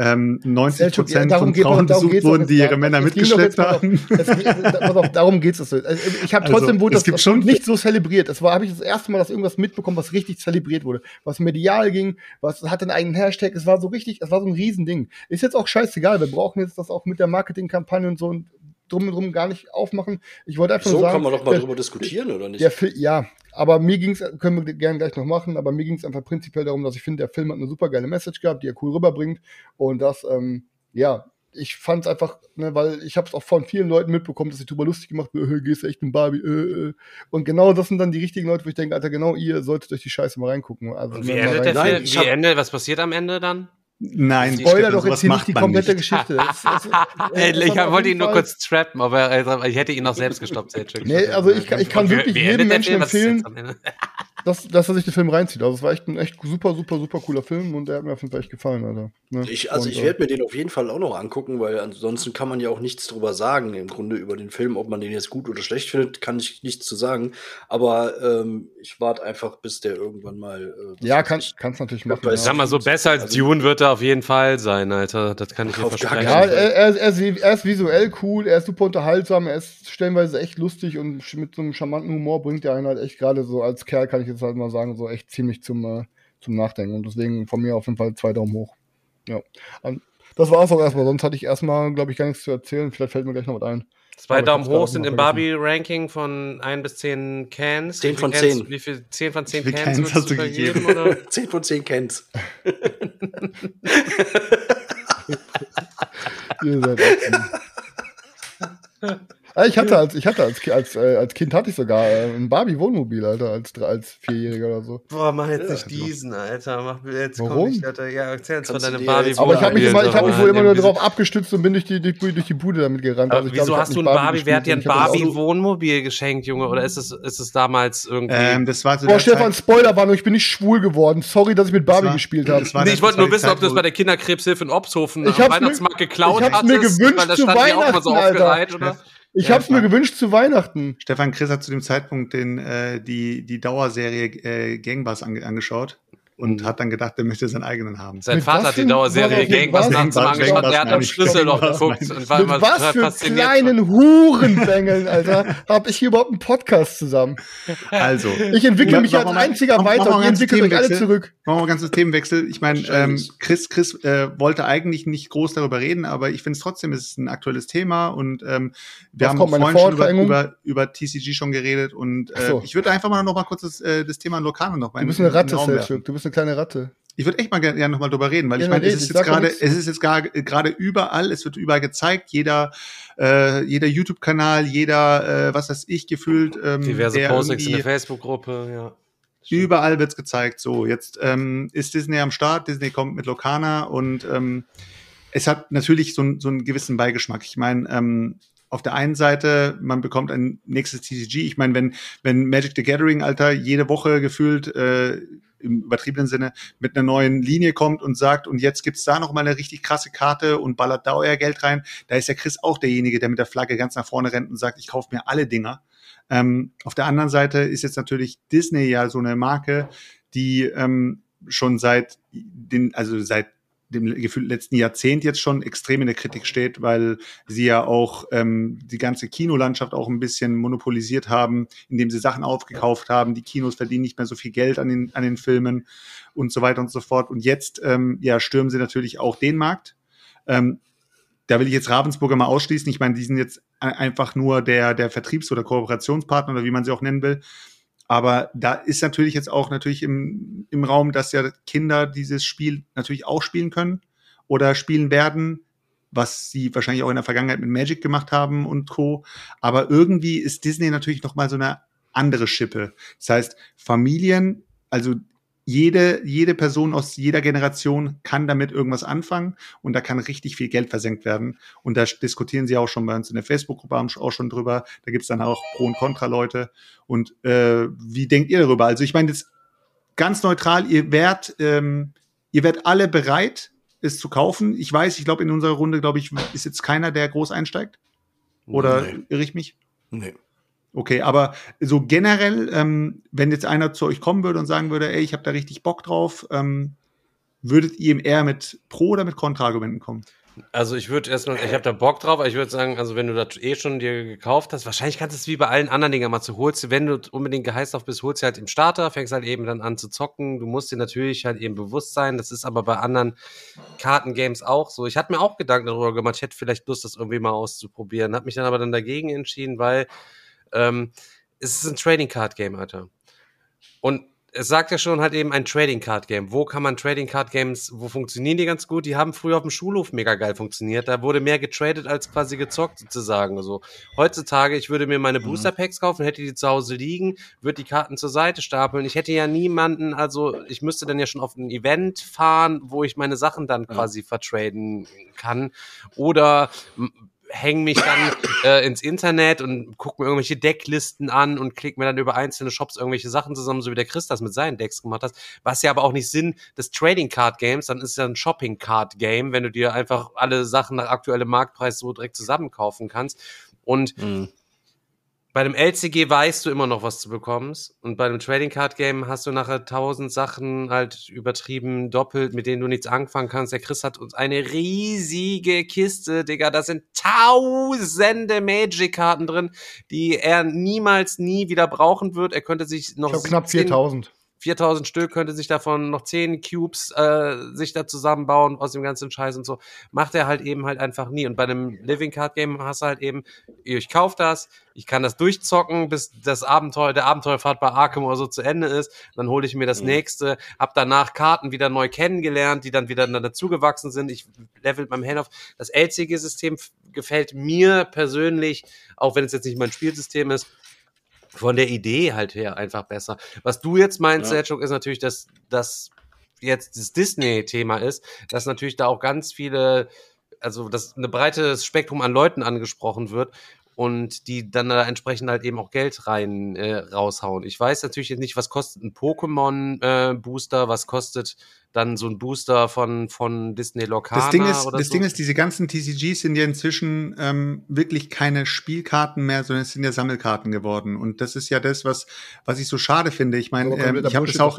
ähm, 90 Selchuk, ja, Prozent von Frauen besucht wurden, die ihre. Männer Es mitgeschleppt haben. Es darum geht es. Also, Ich habe Also, trotzdem wurde es das, das nicht so zelebriert. Es war, habe ich das erste Mal, dass irgendwas mitbekommen, was richtig zelebriert wurde, was medial ging, was hatte einen eigenen Hashtag. Es war so richtig, es war so ein Riesending. Ist jetzt auch scheißegal. Wir brauchen jetzt das auch mit der Marketingkampagne und so und drum und drum gar nicht aufmachen. Ich wollte einfach So nur sagen, kann man doch mal der- drüber diskutieren, oder nicht? der Film, ja, aber mir ging's, können wir gerne gleich noch machen, aber mir ging's einfach prinzipiell darum, dass ich finde, der Film hat eine super geile Message gehabt, die er cool rüberbringt und das, ähm, ja, ich fand's einfach, ne, weil ich habe es auch von vielen Leuten mitbekommen, dass sich drüber lustig gemacht wird, äh, gehst du echt in Barbie, äh, äh. und genau das sind dann die richtigen Leute, wo ich denke, Alter, genau ihr solltet euch die Scheiße mal reingucken. Also, Und wie endet der rein- Nein, Film? ich Wie hab- endet, was passiert am Ende dann? Nein, Spoiler Stefan, doch jetzt hier macht nicht die komplette nicht. Geschichte. Es- es- Ey, es ich wollte ihn nur Fall- kurz trappen, aber also, ich hätte ihn noch selbst gestoppt. Nee, also ich kann- ich kann wirklich jedem Menschen empfehlen? Dass, dass er sich den Film reinzieht. Also es war echt ein echt super, super, super cooler Film und der hat mir auf jeden Fall echt gefallen, Alter. Ne? Ich, also Und, ich äh, werde mir den auf jeden Fall auch noch angucken, weil ansonsten kann man ja auch nichts drüber sagen im Grunde über den Film. Ob man den jetzt gut oder schlecht findet, kann ich nichts zu sagen. Aber ähm, ich warte einfach, bis der irgendwann mal. Äh, Ja, kann, ich- kannst natürlich machen. weil Ja. Sag mal so, besser als Also- Dune wird er auf jeden Fall sein, Alter. Das kann ich dir versprechen. Ja, er, er, er, ist, er ist visuell cool, er ist super unterhaltsam, er ist stellenweise echt lustig und mit so einem charmanten Humor bringt er einen halt echt gerade so als Kerl, kann ich jetzt halt mal sagen, so echt ziemlich zum, äh, zum Nachdenken. Und deswegen von mir auf jeden Fall zwei Daumen hoch. Ja. Und das war's auch erstmal, sonst hatte ich erstmal, glaube ich, gar nichts zu erzählen. Vielleicht fällt mir gleich noch was ein. Zwei Daumen hoch sind im. Barbie-Ranking von 1 bis 10 Cans. Zehn Wie viel von Cans- 10. Wie viel? 10 von 10 Wie viele Cans, Cans hast du vergeben, gegeben? Oder? 10 von 10 kennt's. (laughs) Ihr seid (laughs) ich hatte als, ich hatte als, als, äh, als Kind hatte ich sogar äh, ein Barbie-Wohnmobil, Alter, als, als Vierjähriger oder so. Boah, mach jetzt Ja, nicht diesen, Alter. Mach jetzt Warum? komm nicht, Alter. Ja, erzähl uns von deinem Barbie. jetzt Aber ich habe mich, immer, ich hab mich wohl immer nur darauf abgestützt und bin durch die, durch, durch die Bude damit gerannt. Also ich wieso glaub, ich hast du ein nicht Barbie? Wer hat dir ein ich Barbie-Wohnmobil geschenkt, Junge? Oder ist es, ist es damals irgendwie. Ähm, das war zu Boah, Stefan, Spoilerwarnung, ich bin nicht schwul geworden. Sorry, dass ich mit Barbie war- gespielt habe. nee, ich wollte nur wissen, ob du es bei der Kinderkrebshilfe in Obsthofen Ich am Weihnachtsmarkt geklaut ich hab's mir gewünscht zu Weihnachten, Alter. Ich Ja, hab's mir Mann. gewünscht zu Weihnachten. Stefan Chris hat zu dem Zeitpunkt den, äh, die, die Dauerserie äh, Gangbus ange angeschaut und hat dann gedacht, er möchte seinen eigenen haben. Sein Mit Vater hat die Dauerserie was- Gangbus was- nachts angeschaut. Der hat am ich? Schlüsselloch Was geguckt und war Mit immer was für kleinen Hurenbängeln, Alter, hab ich hier überhaupt einen Podcast zusammen. Also, Ich entwickle mich als einziger weiter und entwickelt euch alle zurück. Machen wir mal ganz das Themenwechsel. Ich meine, ähm. Chris, Chris äh, wollte eigentlich nicht groß darüber reden, aber ich finde es trotzdem, es ist ein aktuelles Thema und ähm, wir Was haben vorhin schon über, über, über TCG schon geredet und äh, so. ich würde einfach mal noch mal kurz das, äh, das Thema Lokano noch mal Du bist eine Ratte. Selchuk. Du bist eine kleine Ratte. Ich würde echt mal gerne noch mal drüber reden, weil Ja, ich meine, es ist jetzt gerade, es ist jetzt gerade überall, es wird überall gezeigt, jeder, äh, jeder YouTube-Kanal, jeder, äh, was weiß ich, gefühlt, ähm, Diverse Postings in der Facebook-Gruppe, ja. Überall wird's gezeigt. So, jetzt ähm, ist Disney am Start. Disney kommt mit Locana und ähm, es hat natürlich so, einen- so einen gewissen Beigeschmack. Ich meine, ähm, auf der einen Seite, man bekommt ein nächstes TCG. Ich meine, wenn, wenn Magic the Gathering, Alter, jede Woche gefühlt äh, im übertriebenen Sinne mit einer neuen Linie kommt und sagt, und jetzt gibt's da noch mal eine richtig krasse Karte und ballert da euer Geld rein, da ist ja Chris auch derjenige, der mit der Flagge ganz nach vorne rennt und sagt, ich kaufe mir alle Dinger. Ähm, auf der anderen Seite ist jetzt natürlich Disney ja so eine Marke, die ähm, schon seit den, also seit dem gefühlt letzten Jahrzehnt jetzt schon extrem in der Kritik steht, weil sie ja auch ähm, die ganze Kinolandschaft auch ein bisschen monopolisiert haben, indem sie Sachen aufgekauft haben. Die Kinos verdienen nicht mehr so viel Geld an den, an den Filmen und so weiter und so fort. Und jetzt ähm, ja, stürmen sie natürlich auch den Markt. Ähm, da will ich jetzt Ravensburger mal ausschließen. Ich meine, die sind jetzt ein- einfach nur der, der Vertriebs- oder Kooperationspartner oder wie man sie auch nennen will. Aber da ist natürlich jetzt auch natürlich im, im Raum, dass ja Kinder dieses Spiel natürlich auch spielen können oder spielen werden, was sie wahrscheinlich auch in der Vergangenheit mit Magic gemacht haben und Co. Aber irgendwie ist Disney natürlich noch mal so eine andere Schippe. Das heißt, Familien, also jede, jede Person aus jeder Generation kann damit irgendwas anfangen und da kann richtig viel Geld versenkt werden. Und da diskutieren sie auch schon bei uns in der Facebook-Gruppe auch schon drüber. Da gibt's dann auch Pro- und Contra-Leute. Und äh, wie denkt ihr darüber? Also ich meine jetzt ganz neutral, ihr werdet, ähm, ihr werdet alle bereit, es zu kaufen. Ich weiß, ich glaube, in unserer Runde, glaube ich, ist jetzt keiner, der groß einsteigt. Oder Nee. irre ich mich? Nee. Okay, aber so generell, ähm, wenn jetzt einer zu euch kommen würde und sagen würde, ey, ich habe da richtig Bock drauf, ähm, würdet ihr eher mit Pro- oder mit Kontraargumenten kommen? Also ich würde erst noch, ich habe da Bock drauf, aber ich würde sagen, also wenn du das eh schon dir gekauft hast, wahrscheinlich kannst du es wie bei allen anderen Dingen mal zu holst, wenn du unbedingt geheißt auf bist, holst du halt im Starter, fängst halt eben dann an zu zocken. Du musst dir natürlich halt eben bewusst sein, das ist aber bei anderen Kartengames auch so. Ich hatte mir auch Gedanken darüber gemacht, ich hätte vielleicht Lust, das irgendwie mal auszuprobieren, habe mich dann aber dann dagegen entschieden, weil ähm, es ist ein Trading Card Game, Alter. Und es sagt ja schon halt eben ein Trading Card Game. Wo kann man Trading Card Games, wo funktionieren die ganz gut? Die haben früher auf dem Schulhof mega geil funktioniert. Da wurde mehr getradet als quasi gezockt sozusagen. Also heutzutage, ich würde mir meine Mhm. Booster Packs kaufen, hätte die zu Hause liegen, würde die Karten zur Seite stapeln. Ich hätte ja niemanden, also ich müsste dann ja schon auf ein Event fahren, wo ich meine Sachen dann quasi vertraden kann. Oder hänge mich dann (coughs) äh, ins Internet und gucke mir irgendwelche Decklisten an und klicke mir dann über einzelne Shops irgendwelche Sachen zusammen, so wie der Chris das mit seinen Decks gemacht hat. Was ja aber auch nicht Sinn des Trading Card Games, dann ist es ja ein Shopping Card Game, wenn du dir einfach alle Sachen nach aktuellem Marktpreis so direkt zusammen kaufen kannst. Und bei dem LCG weißt du immer noch, was du bekommst. Und bei einem Trading Card Game hast du nachher tausend Sachen halt übertrieben, doppelt, mit denen du nichts anfangen kannst. Der Chris hat uns eine riesige Kiste, Digga. Da sind tausende Magic-Karten drin, die er niemals nie wieder brauchen wird. Er könnte sich noch Ich habe knapp 17 4000. 4000 Stück, könnte sich davon noch 10 Cubes äh, sich da zusammenbauen aus dem ganzen Scheiß und so. Macht er halt eben halt einfach nie. Und bei einem Living Card Game hast du halt eben, ich kauf das, ich kann das durchzocken, bis das Abenteuer, der Abenteuerfahrt bei Arkham oder so zu Ende ist. Dann hole ich mir das nächste, hab danach Karten wieder neu kennengelernt, die dann wieder dann dazugewachsen sind. Ich level meinem Hand auf. Das LCG-System gefällt mir persönlich, auch wenn es jetzt nicht mein Spielsystem ist, von der Idee halt her einfach besser. Was du jetzt meinst, Ja. Selchuk, ist natürlich, dass das jetzt das Disney-Thema ist, dass natürlich da auch ganz viele, also dass ein breites Spektrum an Leuten angesprochen wird und die dann da entsprechend halt eben auch Geld rein äh, raushauen. Ich weiß natürlich jetzt nicht, was kostet ein Pokémon-Booster, was kostet dann so ein Booster von, von Disney Locana Das Ding ist, oder das so. Ding ist, diese ganzen TCGs sind ja inzwischen ähm, wirklich keine Spielkarten mehr, sondern es sind ja Sammelkarten geworden. Und das ist ja das, was, was ich so schade finde. Ich meine, ähm, ich habe das was auch.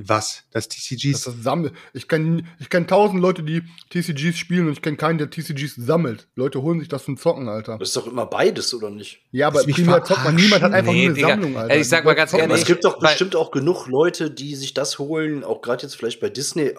Was? Das Das TCGs? ist Sammel. Ich kenne ich kenn tausend Leute, die TCGs spielen und ich kenne keinen, der TCGs sammelt. Leute holen sich das zum Zocken, Alter. Das ist doch immer beides, oder nicht? Ja, aber primär zockt man. Niemand hat einfach Nee, nur eine Digga. Sammlung, Alter. Ey, ich sag mal ganz ehrlich, es gibt doch bestimmt auch genug Leute, die sich das holen, auch gerade jetzt vielleicht bei Disney,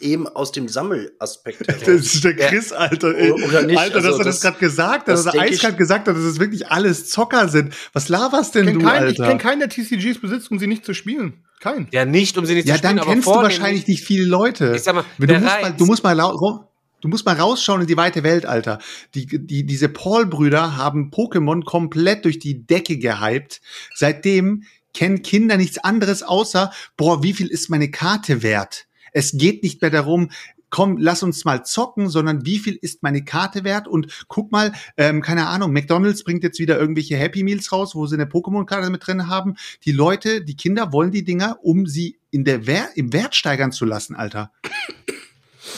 eben aus dem Sammelaspekt (laughs) heraus. Das ist der Chris, Alter. Ey. Oder nicht, Alter, dass also er das das- gerade gesagt hat, das dass er ich- eiskalt gesagt hat, dass es wirklich alles Zocker sind. Was laberst denn Ich kenn du, keinen, ich Alter? kenne keinen, der TCGs besitzt, um sie nicht zu spielen. Kein. ja, nicht, um sie nicht ja, zu spielen, dann aber kennst du wahrscheinlich nicht viele Leute. Ich sag mal, du, musst mal, du musst mal lau- Du musst mal rausschauen in die weite Welt, Alter. Die, die, diese Paul-Brüder haben Pokémon komplett durch die Decke gehypt. Seitdem kennen Kinder nichts anderes außer, boah, wie viel ist meine Karte wert? Es geht nicht mehr darum, komm, lass uns mal zocken, sondern wie viel ist meine Karte wert? Und guck mal, ähm, keine Ahnung, McDonalds bringt jetzt wieder irgendwelche Happy Meals raus, wo sie eine Pokémon-Karte mit drin haben. Die Leute, die Kinder wollen die Dinger, um sie in der Wer im Wert steigern zu lassen, Alter.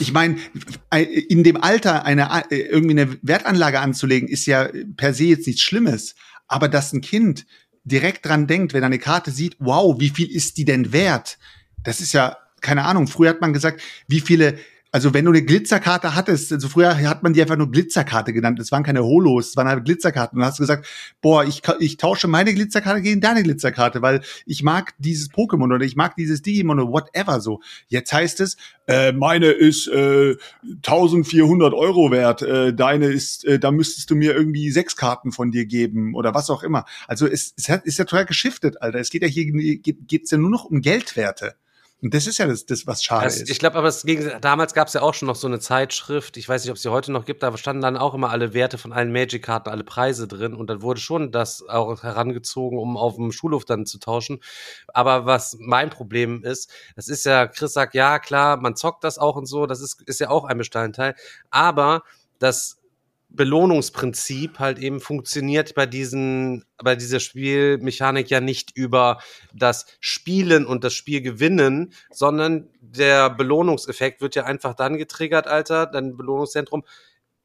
Ich meine, in dem Alter eine äh, irgendwie eine Wertanlage anzulegen, ist ja per se jetzt nichts Schlimmes. Aber dass ein Kind direkt dran denkt, wenn er eine Karte sieht, wow, wie viel ist die denn wert? Das ist ja, keine Ahnung, früher hat man gesagt, wie viele, also wenn du eine Glitzerkarte hattest, also früher hat man die einfach nur Glitzerkarte genannt, es waren keine Holos, es waren halt Glitzerkarten. Und dann hast du gesagt, boah, ich, ich tausche meine Glitzerkarte gegen deine Glitzerkarte, weil ich mag dieses Pokémon oder ich mag dieses Digimon oder whatever so. Jetzt heißt es, äh, meine ist äh, 1400 Euro wert, äh, deine ist, äh, da müsstest du mir irgendwie sechs Karten von dir geben oder was auch immer. Also es, es hat, ist ja total geschiftet, Alter. Es geht ja hier geht, geht's ja nur noch um Geldwerte. Und das ist ja das, das was schade Das, ist. ich glaube, aber es ging, damals gab es ja auch schon noch so eine Zeitschrift, ich weiß nicht, ob es sie heute noch gibt, da standen dann auch immer alle Werte von allen Magic-Karten, alle Preise drin. Und dann wurde schon das auch herangezogen, um auf dem Schulhof dann zu tauschen. Aber was mein Problem ist, das ist ja, Chris sagt, ja klar, man zockt das auch und so, das ist, ist ja auch ein Bestandteil, aber das Belohnungsprinzip halt eben funktioniert bei diesen, bei dieser Spielmechanik ja nicht über das Spielen und das Spiel gewinnen, sondern der Belohnungseffekt wird ja einfach dann getriggert, Alter, dein Belohnungszentrum,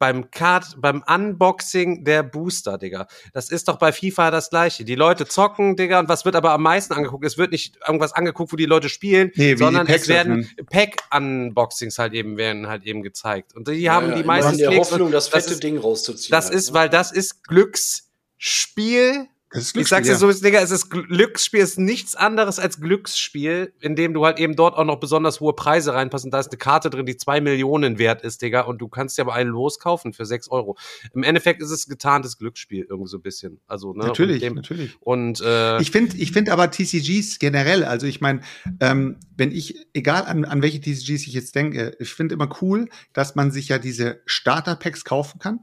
beim Card, beim Unboxing der Booster, Digga. Das ist doch bei FIFA das gleiche. Die Leute zocken, Digga, und was wird aber am meisten angeguckt? Es wird nicht irgendwas angeguckt, wo die Leute spielen, Nee, sondern es werden. Pack-Unboxings halt eben, werden halt eben gezeigt. Und die Ja, haben ja, die immer meisten Klicks Hoffnung, das das fette ist, Ding rauszuziehen. das halt, ist, ne? weil das ist Glücksspiel Das ich sag's dir ja. so, ist, Digga, es ist Glücksspiel, es ist nichts anderes als Glücksspiel, in dem du halt eben dort auch noch besonders hohe Preise reinpassen. Da ist eine Karte drin, die zwei Millionen wert ist, Digga, und du kannst dir aber einen loskaufen für sechs Euro. Im Endeffekt ist es getarntes Glücksspiel, irgendwie so ein bisschen. Also, ne? Natürlich, und, dem, natürlich. und äh, Ich finde ich find aber TCGs generell, also ich meine, ähm, wenn ich, egal an, an welche TCGs ich jetzt denke, ich finde immer cool, dass man sich ja diese Starter-Packs kaufen kann.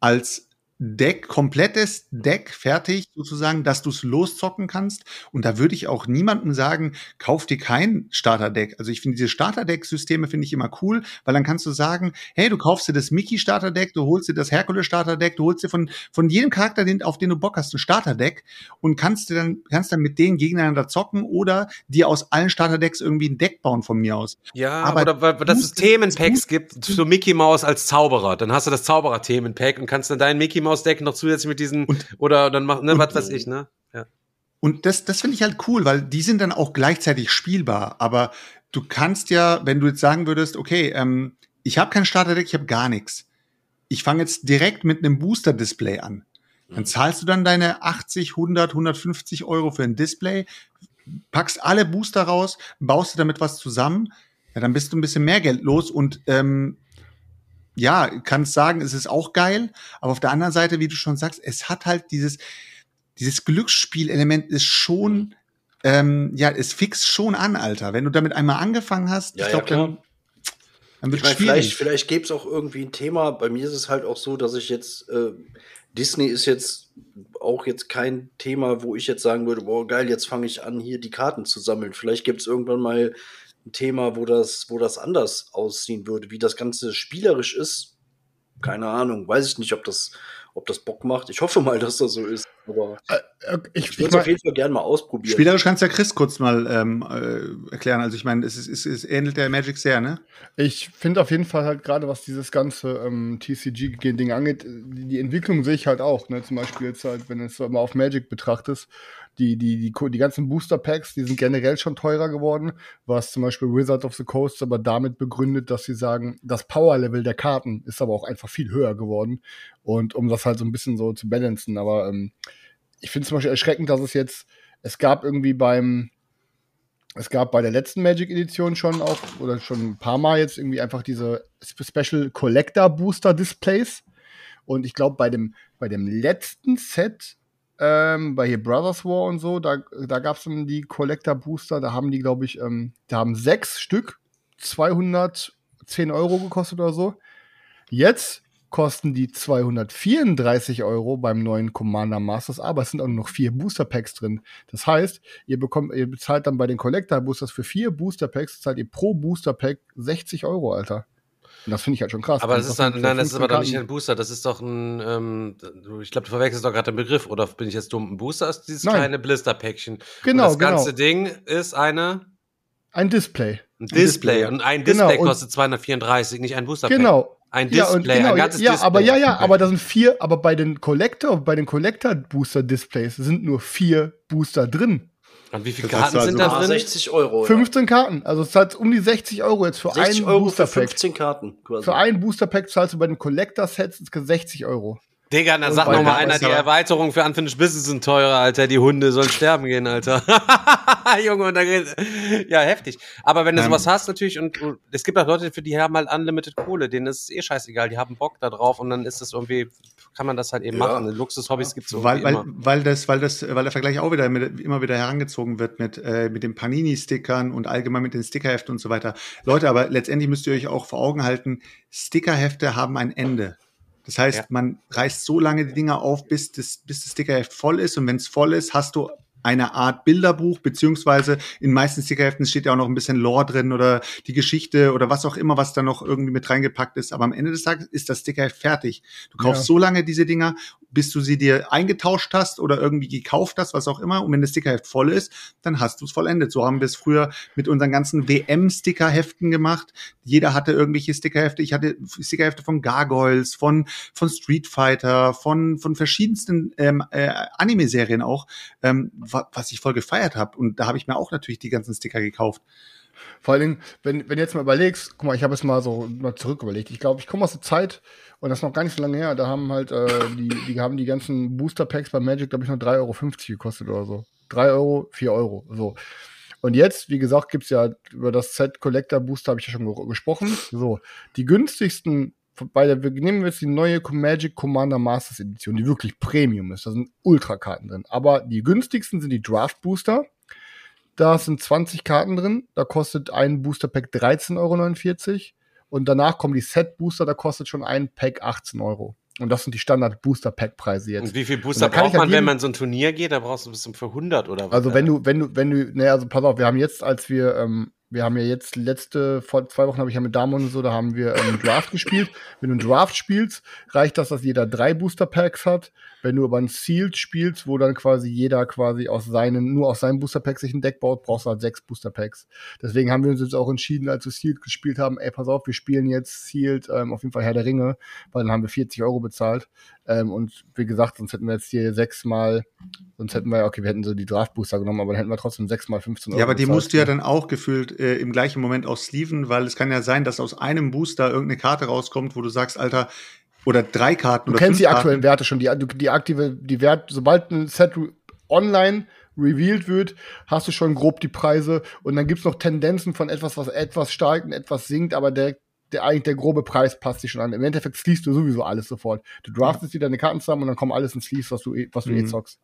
Als Deck, komplettes Deck fertig, sozusagen, dass du es loszocken kannst. Und da würde ich auch niemandem sagen, kauf dir kein Starter-Deck. Also ich finde diese Starter-Deck-Systeme finde ich immer cool, weil dann kannst du sagen, hey, du kaufst dir das Mickey-Starter-Deck, du holst dir das Herkules-Starter-Deck, du holst dir von, von jedem Charakter, den, auf den du Bock hast, ein Starter-Deck und kannst dir dann, kannst dann mit denen gegeneinander zocken oder dir aus allen Starter-Decks irgendwie ein Deck bauen von mir aus. ja, aber oder weil, dass es Booster- Themenpacks gibt, so Mickey Mouse als Zauberer. Dann hast du das Zauberer-Themenpack und kannst dann dein Mickey Mouse-Deck noch zusätzlich mit diesen, oder dann mach, ne, und- was weiß ich, ne? Ja. Und das, das finde ich halt cool, weil die sind dann auch gleichzeitig spielbar. Aber du kannst ja, wenn du jetzt sagen würdest, okay, ähm, ich habe kein Starterdeck, ich habe gar nichts. Ich fange jetzt direkt mit einem Booster-Display an. Dann zahlst du dann deine 80, 100, 150 Euro für ein Display, packst alle Booster raus, baust dir damit was zusammen. Ja, dann bist du ein bisschen mehr Geld los und ähm, ja, kannst sagen, es ist auch geil, aber auf der anderen Seite, wie du schon sagst, es hat halt dieses, dieses Glücksspielelement ist schon, ähm, ja, es fixt schon an, Alter. Wenn du damit einmal angefangen hast, Ja, ich ja, glaube, klar. dann, dann wird Ich vielleicht, vielleicht gäbe es auch irgendwie ein Thema. Bei mir ist es halt auch so, dass ich jetzt, äh, Disney ist jetzt auch jetzt kein Thema, wo ich jetzt sagen würde, boah, geil, jetzt fange ich an, hier die Karten zu sammeln. Vielleicht gibt es irgendwann mal ein Thema, wo das, wo das anders aussehen würde. Wie das Ganze spielerisch ist, keine Ahnung. Weiß ich nicht, ob das, ob das Bock macht. Ich hoffe mal, dass das so ist. Aber Äh, Ich, ich ich, würde es auf jeden Fall gerne mal ausprobieren. Spielerisch kannst du ja Chris kurz mal ähm, äh, erklären. Also ich meine, es, ist, es, es ähnelt der Magic sehr, ne? Ich finde auf jeden Fall halt gerade, was dieses ganze ähm, TCG-Ding angeht, die, die Entwicklung sehe ich halt auch. Ne? Zum Beispiel jetzt halt, wenn du es mal auf Magic betrachtest, die, die, die, die ganzen Booster-Packs, die sind generell schon teurer geworden, was zum Beispiel Wizard of the Coast aber damit begründet, dass sie sagen, das Power-Level der Karten ist aber auch einfach viel höher geworden. Und um das halt so ein bisschen so zu balancen. Aber ähm, ich finde zum Beispiel erschreckend, dass es jetzt, es gab irgendwie beim, es gab bei der letzten Magic Edition schon auch, oder schon ein paar Mal jetzt irgendwie einfach diese Spe- Special Collector Booster Displays. Und ich glaube, bei dem, bei dem letzten Set, ähm, bei hier Brothers War und so, da, da gab es dann die Collector Booster, da haben die, glaube ich, ähm, da haben sechs Stück 210 Euro gekostet oder so. Jetzt kosten die 234 Euro beim neuen Commander Masters, aber es sind auch nur noch vier Booster Packs drin. Das heißt, ihr bekommt, ihr bezahlt dann bei den Collector Boosters für vier Booster Packs, zahlt ihr pro Booster Pack 60 Euro, Alter. Und das finde ich halt schon krass. Aber das ist dann, nein, das ist 15 aber doch nicht ein Booster, das ist doch ein, ähm, ich glaube, du verwechselst doch gerade den Begriff, oder bin ich jetzt dumm? Ein Booster ist dieses Nein. kleine Blisterpäckchen. Genau, Und das ganze genau. Ding ist eine, Ein Display. ein Display. Und ein Genau, Display und- kostet 234, nicht ein Boosterpack. Genau. Ein Ja, Display, genau, ein ganzes ja, Display. aber ja, ja, aber da sind vier, aber bei den Collector, bei den Collector Booster Displays sind nur vier Booster drin. Und wie viele Das Karten sind also- da Ah, drin? 60 Euro. 15 Karten, also es zahlt um die 60 Euro jetzt für 60 ein Euro Booster für Pack. 15 Karten. Quasi. Für ein Booster Pack zahlst du bei den Collector Sets 60 Euro. Digga, dann Und sag bei noch mal der- einer, die Erweiterungen für Unfinished Business sind teurer, Alter. Die Hunde sollen sterben gehen, Alter. (laughs) Junge, und da geht, ja, heftig. Aber wenn du Ähm. sowas hast natürlich und, und es gibt auch Leute, für die haben halt unlimited Kohle, denen ist es eh scheißegal, die haben Bock da drauf und dann ist das irgendwie, kann man das halt eben Ja. machen. Luxushobbys gibt's so weil, weil, immer. weil das, weil das, weil der Vergleich auch wieder mit, immer wieder herangezogen wird mit, äh, mit den Panini-Stickern und allgemein mit den Stickerheften und so weiter. Leute, aber letztendlich müsst ihr euch auch vor Augen halten, Stickerhefte haben ein Ende. Das heißt, Ja. man reißt so lange die Dinger auf, bis das, bis das Stickerheft voll ist. Und wenn es voll ist, hast du eine Art Bilderbuch, beziehungsweise in meisten Stickerheften steht ja auch noch ein bisschen Lore drin oder die Geschichte oder was auch immer, was da noch irgendwie mit reingepackt ist. Aber am Ende des Tages ist das Stickerheft fertig. Du kaufst Ja. so lange diese Dinger, bis du sie dir eingetauscht hast oder irgendwie gekauft hast, was auch immer. Und wenn das Stickerheft voll ist, dann hast du es vollendet. So haben wir es früher mit unseren ganzen WM-Stickerheften gemacht. Jeder hatte irgendwelche Stickerhefte. Ich hatte Stickerhefte von Gargoyles, von, von Street Fighter, von, von verschiedensten ähm, äh, Anime-Serien auch, ähm, was ich voll gefeiert habe. Und da habe ich mir auch natürlich die ganzen Sticker gekauft. Vor allen Dingen, wenn, wenn du jetzt mal überlegst, guck mal, ich habe es mal so mal zurück überlegt. Ich glaube, ich komme aus der Zeit, und das ist noch gar nicht so lange her, da haben halt, äh, die, die haben die ganzen Booster Packs bei Magic, glaube ich, nur 3,50 Euro gekostet oder so. 3 Euro, 4 Euro, so. Und jetzt, wie gesagt, gibt's ja über das Set Collector Booster, habe ich ja schon ge- gesprochen. So, die günstigsten, bei der, wir nehmen jetzt die neue Magic Commander Masters Edition, die wirklich Premium ist. Da sind Ultrakarten drin. Aber die günstigsten sind die Draft Booster. Da sind 20 Karten drin. Da kostet ein Booster Pack 13,49 Euro. Und danach kommen die Set Booster, da kostet schon ein Pack 18 Euro. Und das sind die Standard Booster Pack Preise jetzt. Und wie viel Booster braucht halt man, wenn man so ein Turnier geht? Da brauchst du bis zum für 100 oder was? Also wenn du, wenn du, wenn du, ne, also pass auf, wir haben jetzt, als wir, ähm, wir haben ja jetzt letzte, vor zwei Wochen habe ich ja mit Damon und so, da haben wir ähm, Draft gespielt. Wenn du einen Draft spielst, reicht das, dass jeder drei Booster Packs hat. Wenn du aber ein Sealed spielst, wo dann quasi jeder quasi aus seinen, nur aus seinem Booster Pack sich ein Deck baut, brauchst du halt sechs Booster Packs. Deswegen haben wir uns jetzt auch entschieden, als wir Sealed gespielt haben, ey, pass auf, wir spielen jetzt Sealed, ähm, auf jeden Fall Herr der Ringe, weil dann haben wir 40 Euro bezahlt. Ähm, und wie gesagt, sonst hätten wir jetzt hier sechsmal, sonst hätten wir, okay, wir hätten so die Draft Booster genommen, aber dann hätten wir trotzdem sechsmal 15 Euro Ja, aber die bezahlt. musst du ja dann auch gefühlt äh, im gleichen Moment auch sleeven, weil es kann ja sein, dass aus einem Booster irgendeine Karte rauskommt, wo du sagst, Alter, oder drei Karten Du oder kennst die Karten. aktuellen Werte schon, die, die aktive, die Wert, sobald ein Set online revealed wird, hast du schon grob die Preise und dann gibt's noch Tendenzen von etwas, was etwas steigt und etwas sinkt, aber der, der eigentlich der grobe Preis passt sich schon an. Im Endeffekt sleevest du sowieso alles sofort. Du draftest wieder deine Karten zusammen und dann kommen alles in Sleeves, was du, eh- was du eh Mhm. zockst.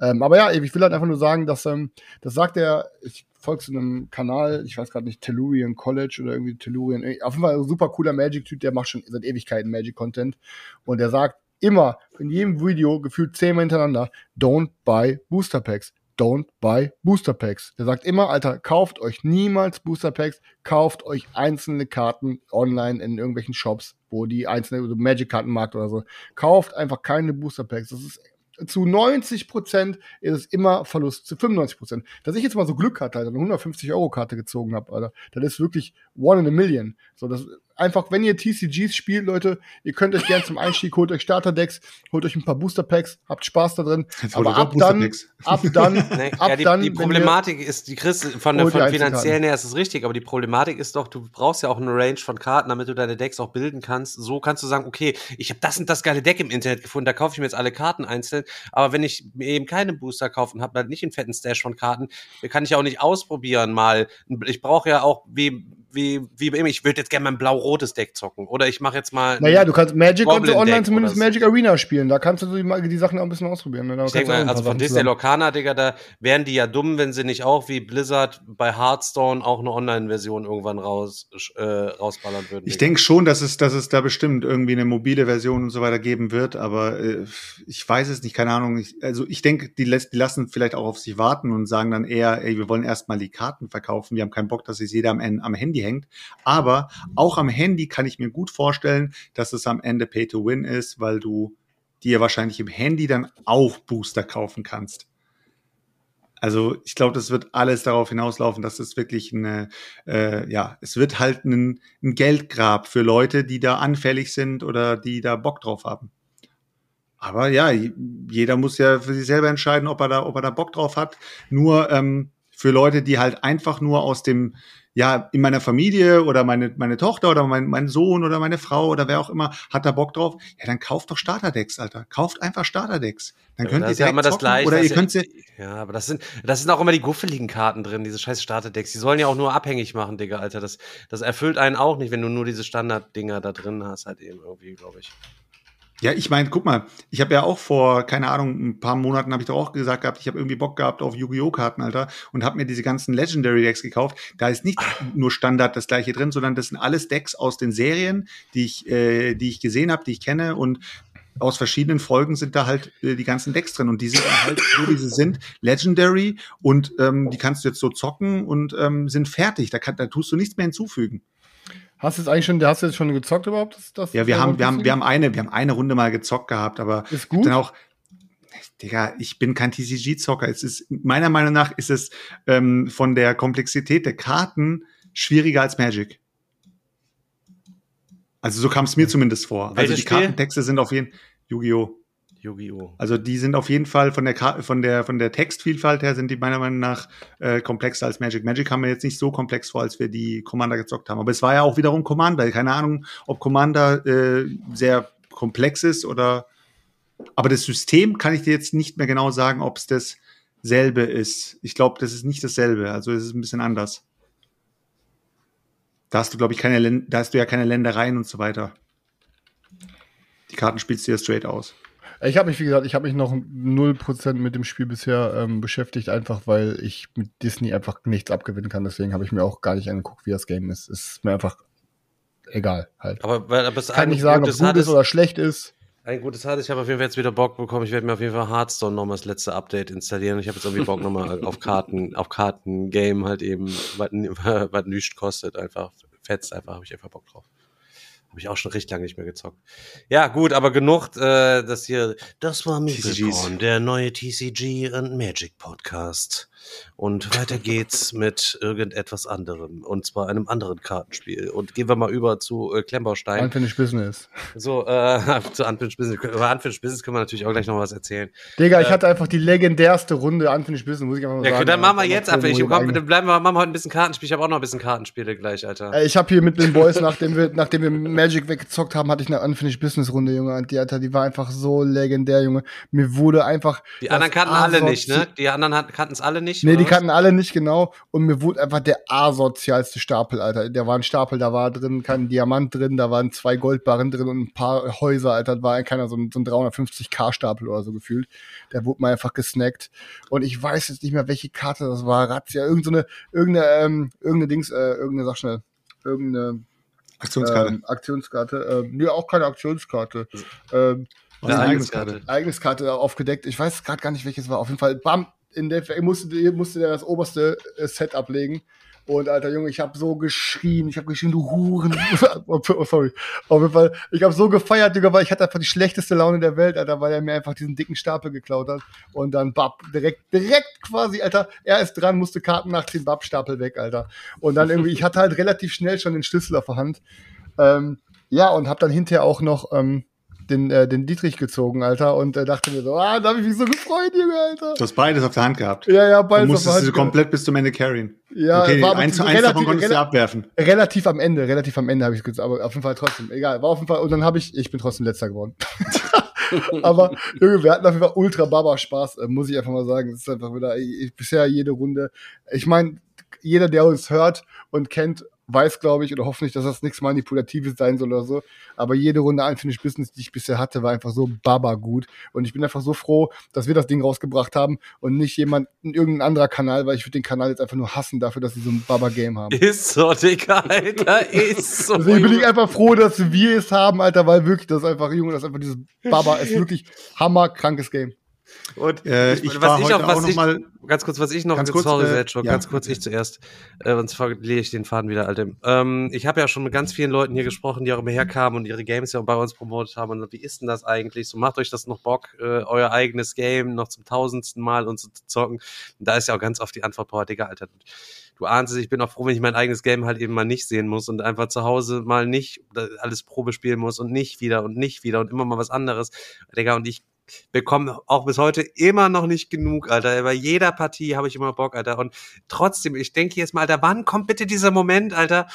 Ähm, aber ja, ich will halt einfach nur sagen, dass, ähm, das sagt er, ich folge zu einem Kanal, ich weiß gerade nicht, Tellurian College oder irgendwie Tellurian, eh, auf jeden Fall ein super cooler Magic-Typ, der macht schon seit Ewigkeiten Magic-Content und der sagt immer, in jedem Video, gefühlt zehnmal hintereinander, don't buy Booster Packs. Don't buy Booster Packs. Der sagt immer, Alter, kauft euch niemals Booster Packs, kauft euch einzelne Karten online in irgendwelchen Shops, wo die einzelne so Magic-Kartenmarkt oder so. Kauft einfach keine Booster Packs. Das ist zu 90 Prozent ist es immer Verlust, zu 95 Prozent. Dass ich jetzt mal so Glück hatte, Alter, eine 150 Euro Karte gezogen habe, Alter, das ist wirklich one in a million. So, das einfach, wenn ihr TCGs spielt, Leute, ihr könnt euch gern zum Einstieg, holt euch Starterdecks, holt euch ein paar Booster Packs, habt Spaß da drin. Jetzt Aber ab dann, ab dann, (laughs) Nee, ab ja, die, dann, die wir- Problematik ist, die Chris, von, der- von finanziellen her ist es richtig, aber die Problematik ist doch, du brauchst ja auch eine Range von Karten, damit du deine Decks auch bilden kannst. So kannst du sagen, okay, ich habe das und das geile Deck im Internet gefunden, da kaufe ich mir jetzt alle Karten einzeln. Aber wenn ich mir eben keine Booster kaufe und habe halt nicht einen fetten Stash von Karten, kann ich auch nicht ausprobieren mal. Ich brauche ja auch, wie, wie, wie immer, ich würde jetzt gerne mal ein blau-rotes Deck zocken. Oder ich mache jetzt mal. Naja, du kannst Magic und so Goblin-Deck online zumindest. Magic Arena spielen. Da kannst du die, die Sachen auch ein bisschen ausprobieren. Ne? Ich kannst denke du mal, also von Disney Locana, Digga, da wären die ja dumm, wenn sie nicht auch wie Blizzard bei Hearthstone auch eine Online-Version irgendwann raus, äh, rausballern würden. Ich denke schon, dass es, dass es da bestimmt irgendwie eine mobile Version und so weiter geben wird, aber äh, ich weiß es nicht, keine Ahnung. Ich, also ich denke, die, lässt, die lassen vielleicht auch auf sich warten und sagen dann eher, ey, wir wollen erstmal die Karten verkaufen. Wir haben keinen Bock, dass es jeder am, Ende- am Handy hängt. Aber auch am Handy kann ich mir gut vorstellen, dass es am Ende Pay to Win ist, weil du dir wahrscheinlich im Handy dann auch Booster kaufen kannst. Also ich glaube, das wird alles darauf hinauslaufen, dass es wirklich eine, äh, ja, es wird halt ein, ein Geldgrab für Leute, die da anfällig sind oder die da Bock drauf haben. Aber ja, jeder muss ja für sich selber entscheiden, ob er da, ob er da Bock drauf hat. Nur ähm, für Leute, die halt einfach nur aus dem, ja, in meiner Familie oder meine, meine Tochter oder mein, mein Sohn oder meine Frau oder wer auch immer hat da Bock drauf, ja, dann kauft doch Starterdecks, Alter. Kauft einfach Starterdecks. Dann könnt das ihr ja immer das Gleiche. oder ihr ist könnt sie, ja, ja, aber das sind, das sind auch immer die guffeligen Karten drin, diese scheiß Starterdecks. Die sollen ja auch nur abhängig machen, Digga, Alter. Das, das erfüllt einen auch nicht, wenn du nur diese Standarddinger da drin hast, halt eben irgendwie, glaube ich. Ja, ich meine, guck mal, ich habe ja auch vor, keine Ahnung, ein paar Monaten habe ich doch auch gesagt gehabt, ich habe irgendwie Bock gehabt auf Yu-Gi-Oh! Karten, Alter, und habe mir diese ganzen Legendary Decks gekauft. Da ist nicht nur Standard das gleiche drin, sondern das sind alles Decks aus den Serien, die ich, äh, die ich gesehen habe, die ich kenne und aus verschiedenen Folgen sind da halt äh, die ganzen Decks drin und die sind halt, so wie sie sind, Legendary und ähm, die kannst du jetzt so zocken und ähm, sind fertig. Da, kann, da tust du nichts mehr hinzufügen. Hast du jetzt eigentlich schon, hast du jetzt schon gezockt überhaupt? Das, das Ja, wir haben, wir haben, wir haben eine, wir haben eine Runde mal gezockt gehabt, aber Ist gut? dann auch, Digga, ich bin kein TCG-Zocker. Es ist, meiner Meinung nach ist es ähm, von der Komplexität der Karten schwieriger als Magic. Also so kam es mir zumindest vor. also Welches die Spiel? Kartentexte sind auf jeden Yu-Gi-Oh! Yu-Gi-Oh! Also die sind auf jeden Fall von der von der von der Textvielfalt her sind die meiner Meinung nach äh, komplexer als Magic. Magic haben wir jetzt nicht so komplex vor, als wir die Commander gezockt haben. Aber es war ja auch wiederum Commander. Keine Ahnung, ob Commander äh, sehr komplex ist oder. Aber das System kann ich dir jetzt nicht mehr genau sagen, ob es dasselbe ist. Ich glaube, das ist nicht dasselbe. Also es ist ein bisschen anders. Da hast du, glaube ich, keine, da hast du ja keine Ländereien und so weiter. Die Karten spielst du ja straight aus. Ich habe mich, wie gesagt, ich habe mich noch 0% mit dem Spiel bisher ähm, beschäftigt, einfach weil ich mit Disney einfach nichts abgewinnen kann. Deswegen habe ich mir auch gar nicht angeguckt, wie das Game ist. Es ist mir einfach egal halt. Aber, aber es kann nicht sagen, ob es gut ist oder schlecht ist. Ein gutes hat, ich habe auf jeden Fall jetzt wieder Bock bekommen. Ich werde mir auf jeden Fall Hearthstone nochmal das letzte Update installieren. Ich habe jetzt irgendwie Bock nochmal auf Karten, auf Karten-Game halt eben, was, (laughs) was nichts kostet, einfach fetzt einfach, habe ich einfach Bock drauf. Habe ich auch schon recht lange nicht mehr gezockt. Ja, gut, aber genug, äh, das hier, das war TCGs. Mipelcorn, der neue TCG und Magic Podcast. Und (laughs) weiter geht's mit irgendetwas anderem. Und zwar einem anderen Kartenspiel. Und gehen wir mal über zu äh, Klemmbaustein. Unfinished Business. So, äh, (laughs) zu Unfinished Business. Über Unfinished Business können wir natürlich auch gleich noch was erzählen. Digga, ich Äh, hatte einfach die legendärste Runde Unfinished Business, muss ich einfach mal Ja, sagen. gut, dann machen wir jetzt einfach. Ich, Irgendwo komm, dann bleiben wir, machen wir heute ein bisschen Kartenspiel. Ich habe auch noch ein bisschen Kartenspiele gleich, Alter. Ey, Ich habe hier mit den Boys, nachdem wir, nachdem wir Magic weggezockt haben, hatte ich eine Unfinished Business Runde, Junge. Und die, Alter, die war einfach so legendär, Junge. Mir wurde einfach. Die anderen kannten alle nicht, ne? Die anderen kannten es alle nicht. Nee, oder die kannten alle nicht genau. Und mir wurde einfach der asozialste Stapel, Alter. Der war ein Stapel, da war drin kein Diamant drin, da waren zwei Goldbarren drin und ein paar Häuser, Alter. Da war keiner so ein, so ein 350k-Stapel oder so gefühlt. Der wurde mal einfach gesnackt. Und ich weiß jetzt nicht mehr, welche Karte das war. Razzia, irgendeine, irgendeine, ähm, irgendeine Dings, äh, irgendeine, sag schnell, irgendeine Aktionskarte. ähm, Aktionskarte. Ähm, nee, auch keine Aktionskarte. Ähm, Was Ja, ist eine. Ereigniskarte? Ereigniskarte aufgedeckt. Ich weiß gerade gar nicht, welches war. Auf jeden Fall, bam, in der musste, musste der das oberste äh, Set ablegen. Und alter Junge, ich habe so geschrien, ich habe geschrien, du Huren. (laughs) oh, sorry. Auf jeden Fall, ich habe so gefeiert, Digga, weil ich hatte einfach die schlechteste Laune der Welt, Alter, weil er mir einfach diesen dicken Stapel geklaut hat. Und dann, bab, direkt, direkt quasi, Alter, er ist dran, musste Karten nachziehen, bab, Stapel weg, Alter. Und dann irgendwie, ich hatte halt relativ schnell schon den Schlüssel auf der Hand. Ähm, ja, und habe dann hinterher auch noch ähm, den, äh, den Dietrich gezogen, Alter, und äh, dachte mir so, ah, da habe ich mich so gefreut, Junge, Alter. Du hast beides auf der Hand gehabt. Ja, ja, Du beides auf der musstest Hand du gehabt. komplett bis zum Ende carryen. Ja, okay, war eins, eins relativ- davon konntest du abwerfen. Relativ am Ende, relativ am Ende habe ich es aber auf jeden Fall trotzdem, egal, war auf jeden Fall, und dann habe ich, ich bin trotzdem letzter geworden. (laughs) aber, Junge, wir hatten auf jeden Fall ultra Baba Spaß, äh, muss ich einfach mal sagen. Es ist einfach wieder, ich, bisher jede Runde. Ich meine, jeder, der uns hört und kennt, weiß, glaube ich, oder hoffentlich, dass das nichts Manipulatives sein soll oder so. Aber jede Runde Unfinished Business, die ich bisher hatte, war einfach so baba gut. Und ich bin einfach so froh, dass wir das Ding rausgebracht haben und nicht jemand, irgendein anderer Kanal, weil ich würde den Kanal jetzt einfach nur hassen dafür, dass sie so ein Baba-Game haben. Ist so, Digga, Alter, ist (laughs) so. Deswegen bin ich einfach froh, dass wir es haben, Alter, weil wirklich, das ist einfach, Junge, das ist einfach dieses Baba, ist wirklich hammerkrankes Game. Und Äh, ich war heute auch noch ich, mal- ganz kurz, was ich noch, Ganz kurz, sorry, äh, Selchuk, ja. ganz kurz, ich zuerst, äh, sonst verliere ich den Faden wieder, Alter. Ähm, ich habe ja schon mit ganz vielen Leuten hier gesprochen, die auch immer herkamen und ihre Games ja bei uns promotet haben. Und wie ist denn das eigentlich? So macht euch das noch Bock, äh, euer eigenes Game noch zum tausendsten Mal und so zu zocken? Und da ist ja auch ganz oft die Antwort, boah, Digga, Alter, du ahnst es, ich bin auch froh, wenn ich mein eigenes Game halt eben mal nicht sehen muss und einfach zu Hause mal nicht äh, alles Probe spielen muss und nicht wieder und nicht wieder und immer mal was anderes. Digga, und ich bekomme auch bis heute immer noch nicht genug, Alter. Bei jeder Partie habe ich immer Bock, Alter. Und trotzdem, ich denke jetzt mal, Alter, wann kommt bitte dieser Moment, Alter,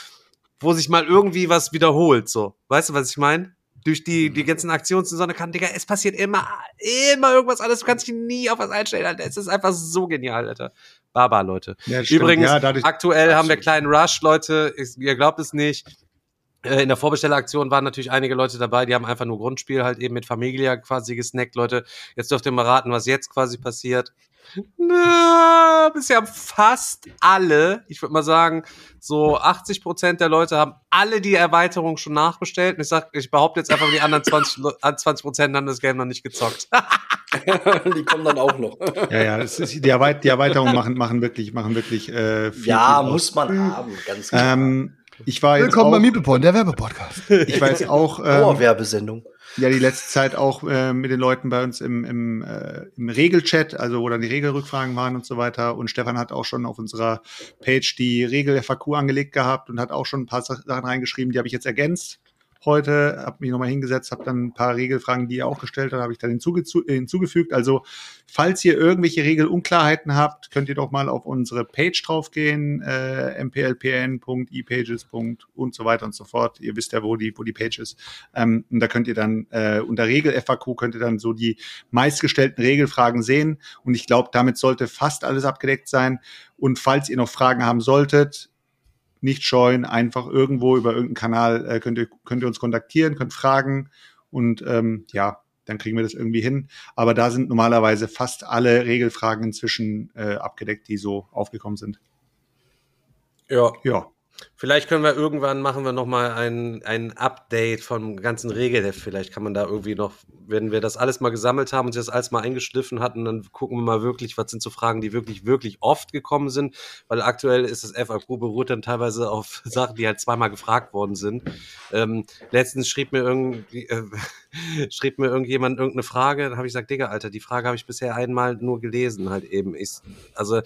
wo sich mal irgendwie was wiederholt, so. Weißt du, was ich meine? Durch die, die ganzen Aktionen Sonne kann, Digga, es passiert immer, immer irgendwas anderes. Du kannst dich nie auf was einstellen, Alter. Es ist einfach so genial, Alter. Baba, Leute. Ja. Übrigens, Ja, aktuell haben wir kleinen Rush, Leute. Ich, ihr glaubt es nicht. Äh, In der Vorbestelleraktion waren natürlich einige Leute dabei, die haben einfach nur Grundspiel halt eben mit Familia quasi gesnackt. Leute, jetzt dürft ihr mal raten, was jetzt quasi passiert. (laughs) Na, bisher haben fast alle, ich würde mal sagen, so 80 Prozent der Leute haben alle die Erweiterung schon nachbestellt. Und ich sag, ich behaupte jetzt einfach, die anderen 20 Lo- äh, 20 Prozent haben das Game noch nicht gezockt. (laughs) (laughs) die kommen dann auch noch. Ja, ja, das ist, die, Erweit die Erweiterungen machen, machen wirklich, machen wirklich äh, viel, ja, viel muss man haben, ganz klar. Ähm, ich war jetzt Willkommen bei auch, Meeple der Werbepodcast. (laughs) ich war jetzt auch (laughs) ähm, Dauerwerbesendung. ja die letzte Zeit auch äh, mit den Leuten bei uns im, im, äh, im Regelchat, also wo dann die Regelrückfragen waren und so weiter. Und Stefan hat auch schon auf unserer Page die Regel-FAQ angelegt gehabt und hat auch schon ein paar Sa- Sachen reingeschrieben, die habe ich jetzt ergänzt heute, habe mich nochmal hingesetzt, habe dann ein paar Regelfragen, die er auch gestellt hat, habe ich dann äh, hinzugefügt. Also falls ihr irgendwelche Regelunklarheiten habt, könnt ihr doch mal auf unsere Page draufgehen, äh, mplpn.epages. und so weiter und so fort. Ihr wisst ja, wo die, wo die Page ist. Ähm, und da könnt ihr dann äh, unter Regel-FAQ könnt ihr dann so die meistgestellten Regelfragen sehen. Und ich glaube, damit sollte fast alles abgedeckt sein. Und falls ihr noch Fragen haben solltet, nicht scheuen, einfach irgendwo über irgendeinen Kanal äh, könnt, ihr, könnt ihr uns kontaktieren, könnt fragen und ähm, ja, dann kriegen wir das irgendwie hin. Aber da sind normalerweise fast alle Regelfragen inzwischen äh, abgedeckt, die so aufgekommen sind. Ja. Ja. Vielleicht können wir irgendwann machen wir noch mal ein, ein Update vom ganzen Regelheft. Vielleicht kann man da irgendwie noch, wenn wir das alles mal gesammelt haben und das alles mal eingeschliffen hatten, dann gucken wir mal wirklich, was sind so Fragen, die wirklich, wirklich oft gekommen sind. Weil aktuell ist das FAQ beruht dann teilweise auf (laughs) Sachen, die halt zweimal gefragt worden sind. Ähm, letztens schrieb mir irgendwie, äh, (laughs) schrieb mir irgendjemand irgendeine Frage, dann habe ich gesagt, Digga, Alter, die Frage habe ich bisher einmal nur gelesen, halt eben. Ich, also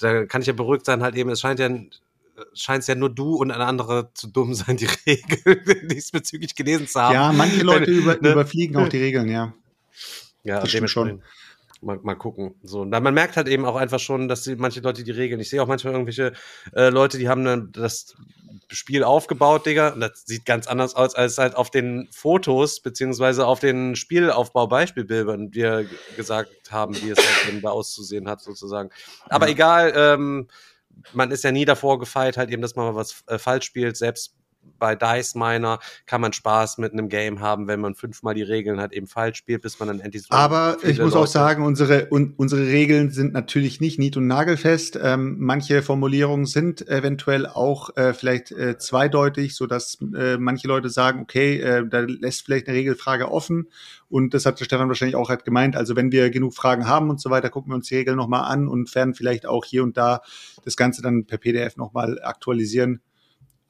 da kann ich ja beruhigt sein, halt eben, es scheint ja es ja nur du und ein anderer zu dumm sein, die (laughs) Regeln diesbezüglich gelesen zu haben. Ja, manche Leute über, (laughs) Ne? überfliegen auch die Regeln, ja. Ja, das stimmt dementsprechend Mal, mal gucken. So, und dann, man merkt halt eben auch einfach schon, dass die, manche Leute die Regeln. Ich sehe auch manchmal irgendwelche äh, Leute, die haben dann das Spiel aufgebaut, Digga. Und das sieht ganz anders aus als halt auf den Fotos, beziehungsweise auf den Spielaufbau-Beispielbildern, die wir gesagt haben, wie es halt eben da auszusehen hat, sozusagen. Aber Ja. egal, ähm, man ist ja nie davor gefeit, halt eben, dass man mal was äh, falsch spielt. Selbst bei Dice Miner kann man Spaß mit einem Game haben, wenn man fünfmal die Regeln halt eben falsch spielt, bis man dann endlich so Aber ich muss auch Leute- sagen, unsere, un, unsere Regeln sind natürlich nicht nied- und nagelfest. Ähm, manche Formulierungen sind eventuell auch äh, vielleicht äh, zweideutig, so dass äh, manche Leute sagen, okay, äh, da lässt vielleicht eine Regelfrage offen. Und das hat der Stefan wahrscheinlich auch halt gemeint. Also wenn wir genug Fragen haben und so weiter, gucken wir uns die Regeln nochmal an und werden vielleicht auch hier und da das Ganze dann per PDF nochmal aktualisieren.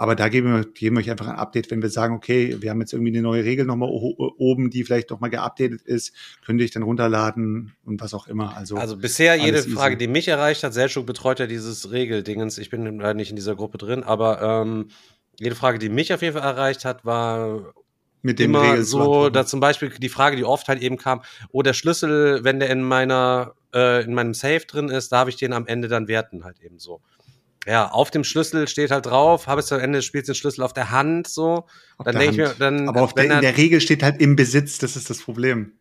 Aber da geben wir, geben wir euch einfach ein Update, wenn wir sagen, okay, wir haben jetzt irgendwie eine neue Regel nochmal oben, die vielleicht nochmal geupdatet ist, könnt ihr euch dann runterladen und was auch immer. Also, Also bisher jede easy. Frage, die mich erreicht hat, Selchuk betreut ja dieses Regeldingens. Ich bin leider nicht in dieser Gruppe drin, aber ähm, jede Frage, die mich auf jeden Fall erreicht hat, war mit dem immer Regeln zu so, da zum Beispiel die Frage, die oft halt eben kam, oh, der Schlüssel, wenn der in meiner, äh, in meinem Safe drin ist, darf ich den am Ende dann werten, halt eben so. Ja, auf dem Schlüssel steht halt drauf, habe es am Ende des Spiels den Schlüssel auf der Hand, so. Auf dann denke ich mir, dann, Aber auf der, in er- der Regel steht halt im Besitz, das ist das Problem.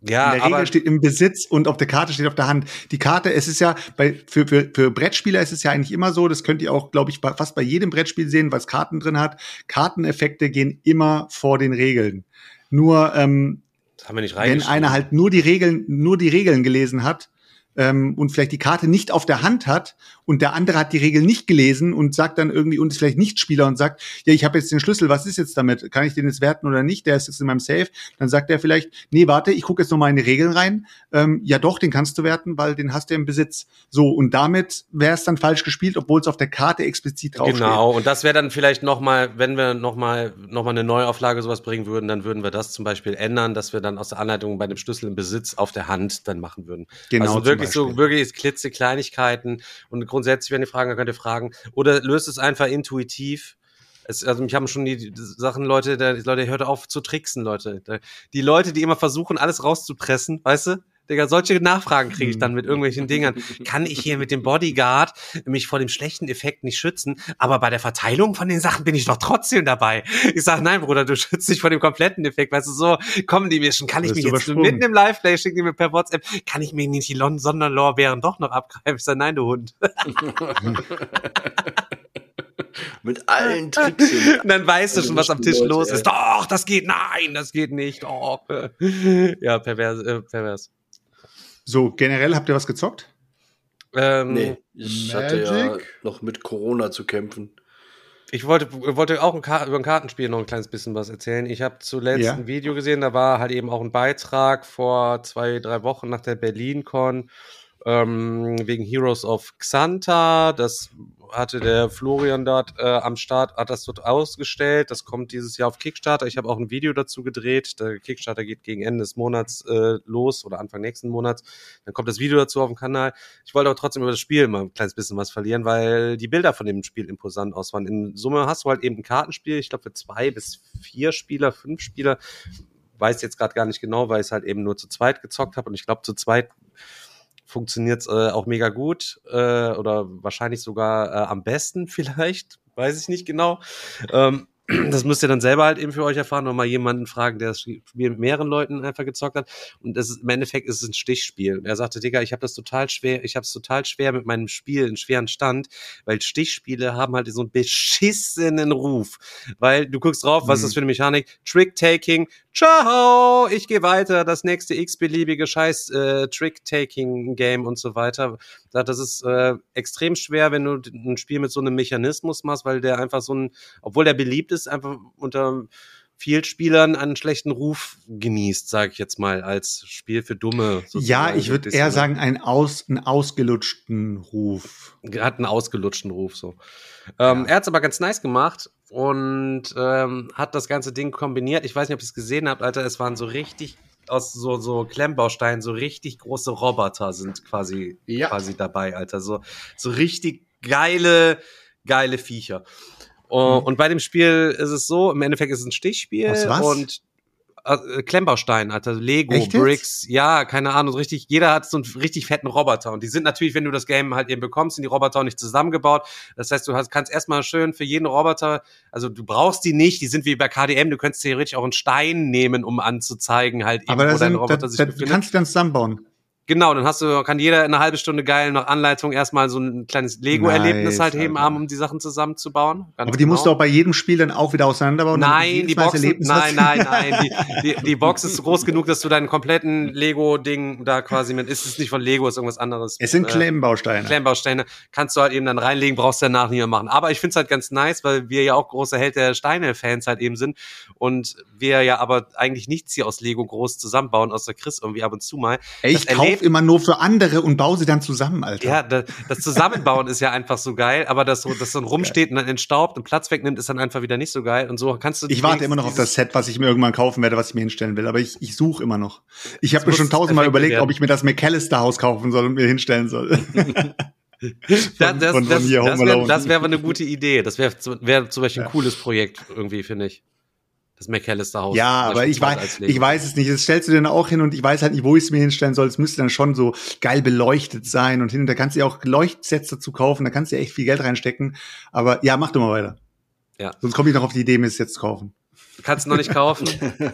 ja, in der Regel steht im Besitz und auf der Karte steht auf der Hand. Die Karte, es ist ja, bei, für, für, für Brettspieler ist es ja eigentlich immer so, das könnt ihr auch, glaube ich, bei, fast bei jedem Brettspiel sehen, was Karten drin hat. Karteneffekte gehen immer vor den Regeln. Nur, ähm, das haben wir nicht wenn einer halt nur die Regeln, nur die Regeln gelesen hat ähm, und vielleicht die Karte nicht auf der Hand hat und der andere hat die Regeln nicht gelesen und sagt dann irgendwie und ist vielleicht nicht Spieler und sagt, ja, ich habe jetzt den Schlüssel, was ist jetzt damit? Kann ich den jetzt werten oder nicht? Der ist jetzt in meinem Safe. Dann sagt er vielleicht, nee, warte, ich gucke jetzt noch mal in die Regeln rein. Ähm, ja, doch, den kannst du werten, weil den hast du im Besitz. So und damit wäre es dann falsch gespielt, obwohl es auf der Karte explizit draufsteht. Genau, und das wäre dann vielleicht nochmal, wenn wir nochmal noch mal eine Neuauflage sowas bringen würden, dann würden wir das zum Beispiel ändern, dass wir dann aus der Anleitung bei dem Schlüssel im Besitz auf der Hand dann machen würden. Genau, also wirklich so, wirklich klitze Kleinigkeiten und grundsätzlich, wenn ihr Fragen, dann könnt ihr fragen. Oder löst es einfach intuitiv. Es, also mich haben schon die, Sachen, Leute, der, Leute, hört auf zu tricksen, Leute. Da- Die Leute, die immer versuchen, alles rauszupressen, weißt du? Digga, solche Nachfragen kriege ich dann mit irgendwelchen Dingern. Kann ich hier mit dem Bodyguard mich vor dem schlechten Effekt nicht schützen? Aber bei der Verteilung von den Sachen bin ich doch trotzdem dabei. Ich sag, nein, Bruder, du schützt dich vor dem kompletten Effekt. Weißt du, so kommen die mir schon. Kann ich mich jetzt mitten im Live-Play schicken die mir per WhatsApp, kann ich mir nicht die Sonderlorbeeren doch noch abgreifen? Ich sag, nein, du Hund. (laughs) Mit allen Tricks. und- dann weißt du schon, was am Tisch Leute, los ey. ist. Doch, das geht, nein, das geht nicht. Doch. Ja, pervers. Äh, pervers. So, generell habt ihr was gezockt? Ähm, Nee, ich hatte ja Magic? noch mit Corona zu kämpfen. Ich wollte, wollte auch ein über ein Kartenspiel noch ein kleines bisschen was erzählen. Ich habe zuletzt Ja. ein Video gesehen, da war halt eben auch ein Beitrag vor zwei, drei Wochen nach der BerlinCon ähm, wegen Heroes of Xanta. Das hatte der Florian dort äh, am Start, hat das dort ausgestellt. Das kommt dieses Jahr auf Kickstarter. Ich habe auch ein Video dazu gedreht. Der Kickstarter geht gegen Ende des Monats äh, los oder Anfang nächsten Monats. Dann kommt das Video dazu auf dem Kanal. Ich wollte aber trotzdem über das Spiel mal ein kleines bisschen was verlieren, weil die Bilder von dem Spiel imposant auswahren. In Summe hast du halt eben ein Kartenspiel, ich glaube für zwei bis vier Spieler, fünf Spieler. Weiß jetzt gerade gar nicht genau, weil ich es halt eben nur zu zweit gezockt habe und ich glaube zu zweit funktioniert es äh, auch mega gut äh, oder wahrscheinlich sogar äh, am besten (laughs) vielleicht, weiß ich nicht genau. Ähm, das müsst ihr dann selber halt eben für euch erfahren oder mal jemanden fragen, der das Spiel mit mehreren Leuten einfach gezockt hat. Und das ist, im Endeffekt ist es ein Stichspiel. Und er sagte, Digga, ich habe das total schwer, ich habe es total schwer mit meinem Spiel, einen schweren Stand, weil Stichspiele haben halt so einen beschissenen Ruf. Weil du guckst drauf, was ist das für eine Mechanik? Trick-Taking, ciao, ich gehe weiter, das nächste x-beliebige scheiß äh, Trick-Taking-Game und so weiter. Das ist äh, extrem schwer, wenn du ein Spiel mit so einem Mechanismus machst, weil der einfach so ein, obwohl der beliebt ist, einfach unter vielen Spielern einen schlechten Ruf genießt, sage ich jetzt mal, als Spiel für Dumme. Ja, ich würde eher sagen, einen, aus, einen ausgelutschten Ruf. hat einen ausgelutschten Ruf so. Ähm, Er hat es aber ganz nice gemacht und ähm, hat das ganze Ding kombiniert. Ich weiß nicht, ob ihr es gesehen habt, Alter. Es waren so richtig aus so so Klemmbausteinen so richtig große Roboter sind quasi Ja. quasi dabei, Alter. So so richtig geile geile Viecher. Oh, Und bei dem Spiel ist es so, im Endeffekt ist es ein Stichspiel Aus was? und äh, Klemmbaustein, Alter, Lego, Echt jetzt? Bricks, ja, keine Ahnung, richtig, jeder hat so einen richtig fetten Roboter und die sind natürlich, wenn du das Game halt eben bekommst, sind die Roboter auch nicht zusammengebaut. Das heißt, du hast, kannst erstmal schön für jeden Roboter, also du brauchst die nicht, die sind wie bei KDM, du könntest theoretisch auch einen Stein nehmen, um anzuzeigen, halt eben, Aber wo dein Roboter da, sich da, du befindet. kannst du dann zusammenbauen. Genau, dann hast du, kann jeder in einer halben Stunde geil nach Anleitung erstmal so ein kleines Lego-Erlebnis Nice, halt eben Alter. haben, um die Sachen zusammenzubauen. Ganz Aber die musst du genau. auch bei jedem Spiel dann auch wieder auseinanderbauen. du Nein, die Box, nein, nein, nein, die, (laughs) die, die Box ist groß genug, dass du deinen kompletten Lego-Ding da quasi mit, ist es nicht von Lego, ist irgendwas anderes. Es sind Äh, Klemmbausteine. Klemmbausteine kannst du halt eben dann reinlegen, brauchst danach nicht mehr machen. Aber ich finde es halt ganz nice, weil wir ja auch große Held der Steine-Fans halt eben sind und wir ja aber eigentlich nichts hier aus Lego groß zusammenbauen, außer Chris irgendwie ab und zu mal. Ey, ich kaufe erlebt- immer nur für andere und baue sie dann zusammen, Alter. Ja, da, das Zusammenbauen ist ja einfach so geil, aber das so, das dann rumsteht und dann entstaubt und Platz wegnimmt, ist dann einfach wieder nicht so geil. Und so kannst du. Ich warte immer noch auf das Set, was ich mir irgendwann kaufen werde, was ich mir hinstellen will. Aber ich, ich suche immer noch. Ich habe Das mir schon tausendmal überlegt, werden. ob ich mir das McAllister-Haus kaufen soll und mir hinstellen soll. (laughs) Das, das, von- das, Home das wäre das wär aber eine gute Idee. Das wäre wär zum Beispiel ein cooles Projekt irgendwie, finde ich. Das McAllister Haus. ja, aber ich weiß, ich weiß es nicht. Das stellst du dir dann auch hin und ich weiß halt nicht, wo ich es mir hinstellen soll. Es müsste dann schon so geil beleuchtet sein und hin. Da kannst du ja auch Leuchtsets dazu kaufen. Da kannst du ja echt viel Geld reinstecken. Aber ja, mach du mal weiter. Ja. Sonst komme ich noch auf die Idee, mir es jetzt zu kaufen. Kannst du noch nicht kaufen.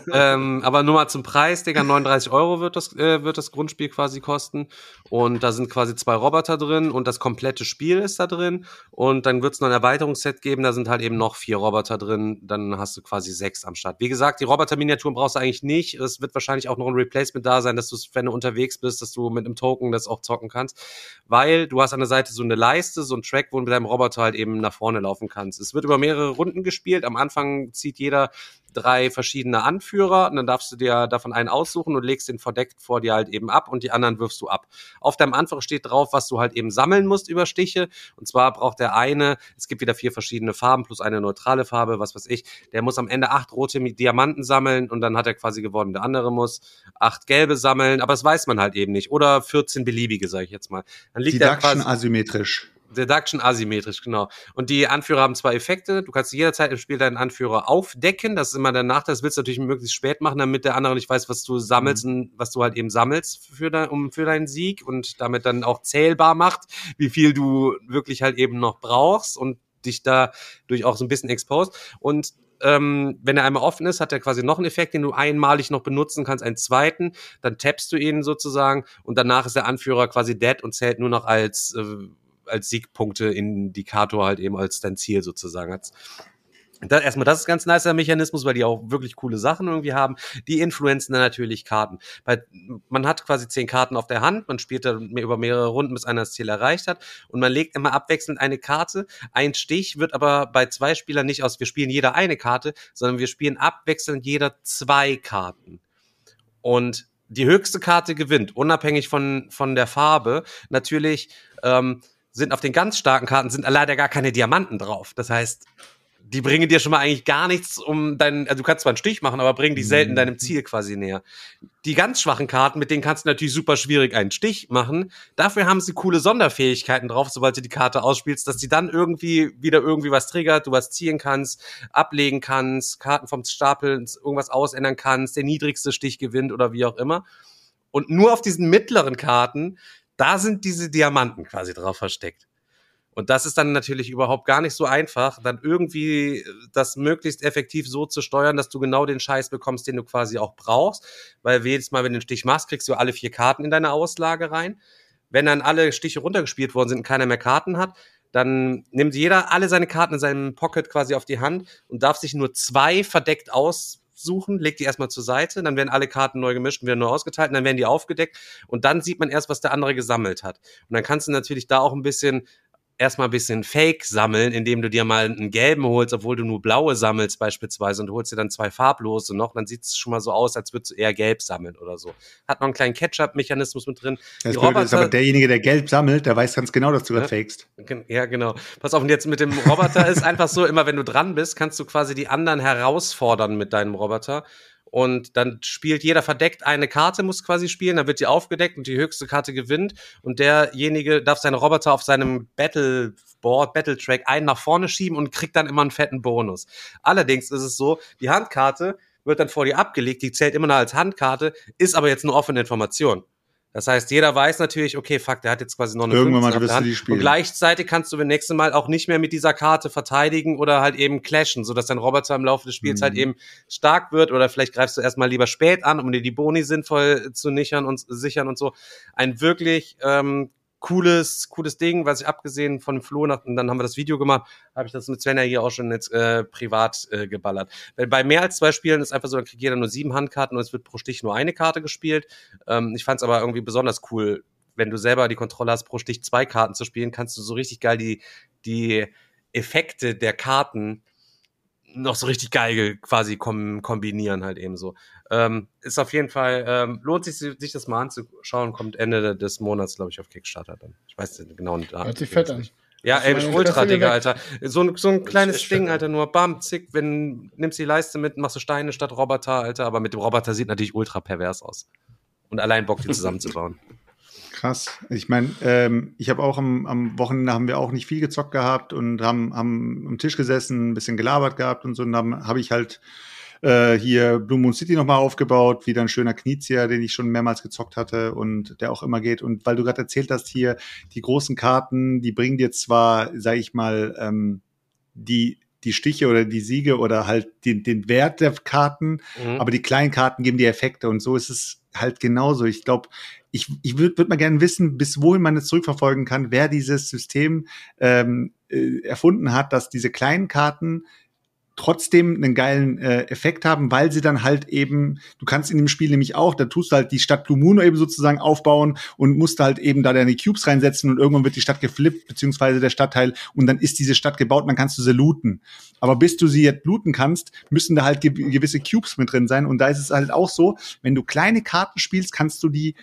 (laughs) ähm, aber nur mal zum Preis, Digga, 39 Euro wird das, äh, wird das Grundspiel quasi kosten. Und da sind quasi zwei Roboter drin und das komplette Spiel ist da drin. Und dann wird es noch ein Erweiterungsset geben, da sind halt eben noch vier Roboter drin. Dann hast du quasi sechs am Start. Wie gesagt, die Roboter-Miniaturen brauchst du eigentlich nicht. Es wird wahrscheinlich auch noch ein Replacement da sein, dass du, wenn du unterwegs bist, dass du mit einem Token das auch zocken kannst. Weil du hast an der Seite so eine Leiste, so ein Track, wo du mit deinem Roboter halt eben nach vorne laufen kannst. Es wird über mehrere Runden gespielt. Am Anfang zieht jeder drei verschiedene Anführer und dann darfst du dir davon einen aussuchen und legst den verdeckt vor dir halt eben ab und die anderen wirfst du ab. Auf deinem Anführer steht drauf, was du halt eben sammeln musst über Stiche und zwar braucht der eine, es gibt wieder vier verschiedene Farben plus eine neutrale Farbe, was weiß ich, der muss am Ende acht rote Diamanten sammeln und dann hat er quasi gewonnen. Der andere muss acht gelbe sammeln, aber das weiß man halt eben nicht oder 14 beliebige, sage ich jetzt mal. Dann liegt der Deduction quasi asymmetrisch. Deduction asymmetrisch, genau. Und die Anführer haben zwei Effekte. Du kannst jederzeit im Spiel deinen Anführer aufdecken. Das ist immer der Nachteil. Das willst du natürlich möglichst spät machen, damit der andere nicht weiß, was du sammelst und was du halt eben sammelst für, dein, um, für deinen Sieg und damit dann auch zählbar macht, wie viel du wirklich halt eben noch brauchst und dich dadurch auch so ein bisschen exposed. Und ähm, wenn er einmal offen ist, hat er quasi noch einen Effekt, den du einmalig noch benutzen kannst, einen zweiten. Dann tappst du ihn sozusagen und danach ist der Anführer quasi dead und zählt nur noch als äh, als Siegpunkte-Indikator halt eben als dein Ziel sozusagen hat. Da, erstmal, das ist ganz nicer Mechanismus, weil die auch wirklich coole Sachen irgendwie haben. Die influenzen dann natürlich Karten. Weil man hat quasi zehn Karten auf der Hand, man spielt dann über mehrere Runden, bis einer das Ziel erreicht hat. Und man legt immer abwechselnd eine Karte. Ein Stich wird aber bei zwei Spielern nicht aus, wir spielen jeder eine Karte, sondern wir spielen abwechselnd jeder zwei Karten. Und die höchste Karte gewinnt, unabhängig von, von der Farbe. Natürlich ähm, sind auf den ganz starken Karten sind leider gar keine Diamanten drauf. Das heißt, die bringen dir schon mal eigentlich gar nichts um deinen, also du kannst zwar einen Stich machen, aber bringen dich selten mhm. deinem Ziel quasi näher. Die ganz schwachen Karten, mit denen kannst du natürlich super schwierig einen Stich machen. Dafür haben sie coole Sonderfähigkeiten drauf, sobald du die Karte ausspielst, dass die dann irgendwie wieder irgendwie was triggert, du was ziehen kannst, ablegen kannst, Karten vom Stapel irgendwas ausändern kannst, der niedrigste Stich gewinnt oder wie auch immer. Und nur auf diesen mittleren Karten, da sind diese Diamanten quasi drauf versteckt. Und das ist dann natürlich überhaupt gar nicht so einfach, dann irgendwie äh, das möglichst effektiv so zu steuern, dass du genau den Scheiß bekommst, den du quasi auch brauchst. Weil jedes Mal, wenn du den Stich machst, kriegst du alle vier Karten in deine Auslage rein. Wenn dann alle Stiche runtergespielt worden sind und keiner mehr Karten hat, dann nimmt jeder alle seine Karten in seinem Pocket quasi auf die Hand und darf sich nur zwei verdeckt aussuchen, legt die erstmal zur Seite, dann werden alle Karten neu gemischt und wieder neu ausgeteilt und dann werden die aufgedeckt und dann sieht man erst, was der andere gesammelt hat. Und dann kannst du natürlich da auch ein bisschen erstmal ein bisschen Fake sammeln, indem du dir mal einen gelben holst, obwohl du nur blaue sammelst beispielsweise und holst dir dann zwei farblose noch, dann sieht es schon mal so aus, als würdest du eher gelb sammeln oder so. Hat noch einen kleinen Ketchup-Mechanismus mit drin. Das Roboter, ist aber derjenige, der gelb sammelt, der weiß ganz genau, dass du ja, das fakest. Ja, genau. Pass auf, und jetzt mit dem Roboter ist einfach so, immer wenn du dran bist, kannst du quasi die anderen herausfordern mit deinem Roboter und dann spielt jeder verdeckt eine Karte, muss quasi spielen, dann wird die aufgedeckt und die höchste Karte gewinnt und derjenige darf seine Roboter auf seinem Battleboard, Battletrack einen nach vorne schieben und kriegt dann immer einen fetten Bonus. Allerdings ist es so, die Handkarte wird dann vor dir abgelegt, die zählt immer noch als Handkarte, ist aber jetzt eine offene Information. Das heißt, jeder weiß natürlich, okay, fuck, der hat jetzt quasi noch eine Irgendwann mal wirst du die spielen. Und gleichzeitig kannst du beim nächsten Mal auch nicht mehr mit dieser Karte verteidigen oder halt eben clashen, sodass dein Roboter im Laufe des Spiels halt mhm. halt eben stark wird oder vielleicht greifst du erstmal lieber spät an, um dir die Boni sinnvoll zu nichern und sichern und so. Ein wirklich ähm, cooles, cooles Ding, was ich abgesehen von Flo nach, und dann haben wir das Video gemacht, habe ich das mit Sven ja hier auch schon jetzt äh, privat äh, geballert. Weil bei mehr als zwei Spielen ist einfach so, dann kriegt jeder nur sieben Handkarten und es wird pro Stich nur eine Karte gespielt. Ähm, ich fand es aber irgendwie besonders cool, wenn du selber die Kontrolle hast, pro Stich zwei Karten zu spielen, kannst du so richtig geil die, die Effekte der Karten noch so richtig geil quasi kom kombinieren halt eben so. Ähm, ist auf jeden Fall, ähm, lohnt sich, sich das mal anzuschauen, kommt Ende des Monats, glaube ich, auf Kickstarter dann. Ich weiß den genauen Datum. Hört sich fett an. Ja, ey, ultra, Digga, Alter. So, ein so ein kleines Ding, Alter, nur bam, zick, wenn, nimmst die Leiste mit, machst du Steine statt Roboter, Alter, aber mit dem Roboter sieht natürlich ultra pervers aus. Und allein Bock, die (laughs) zusammenzubauen. Krass. Ich meine, ähm, ich habe auch am, am Wochenende haben wir auch nicht viel gezockt gehabt und haben, haben am Tisch gesessen, ein bisschen gelabert gehabt und so. Und dann habe ich halt äh, hier Blue Moon City nochmal aufgebaut, wieder ein schöner Knizia, den ich schon mehrmals gezockt hatte und der auch immer geht. Und weil du gerade erzählt hast, hier die großen Karten, die bringen dir zwar, sage ich mal, ähm, die die Stiche oder die Siege oder halt den, den Wert der Karten, mhm. aber die kleinen Karten geben die Effekte und so ist es halt genauso. Ich glaube, ich, ich würde würd mal gerne wissen, bis wohin man es zurückverfolgen kann, wer dieses System ähm, äh, erfunden hat, dass diese kleinen Karten trotzdem einen geilen äh, Effekt haben, weil sie dann halt eben, du kannst in dem Spiel nämlich auch, da tust du halt die Stadt Blue Moon eben sozusagen aufbauen und musst halt eben da deine Cubes reinsetzen und irgendwann wird die Stadt geflippt, beziehungsweise der Stadtteil und dann ist diese Stadt gebaut und dann kannst du sie looten. Aber bis du sie jetzt looten kannst, müssen da halt ge gewisse Cubes mit drin sein und da ist es halt auch so, wenn du kleine Karten spielst, kannst du die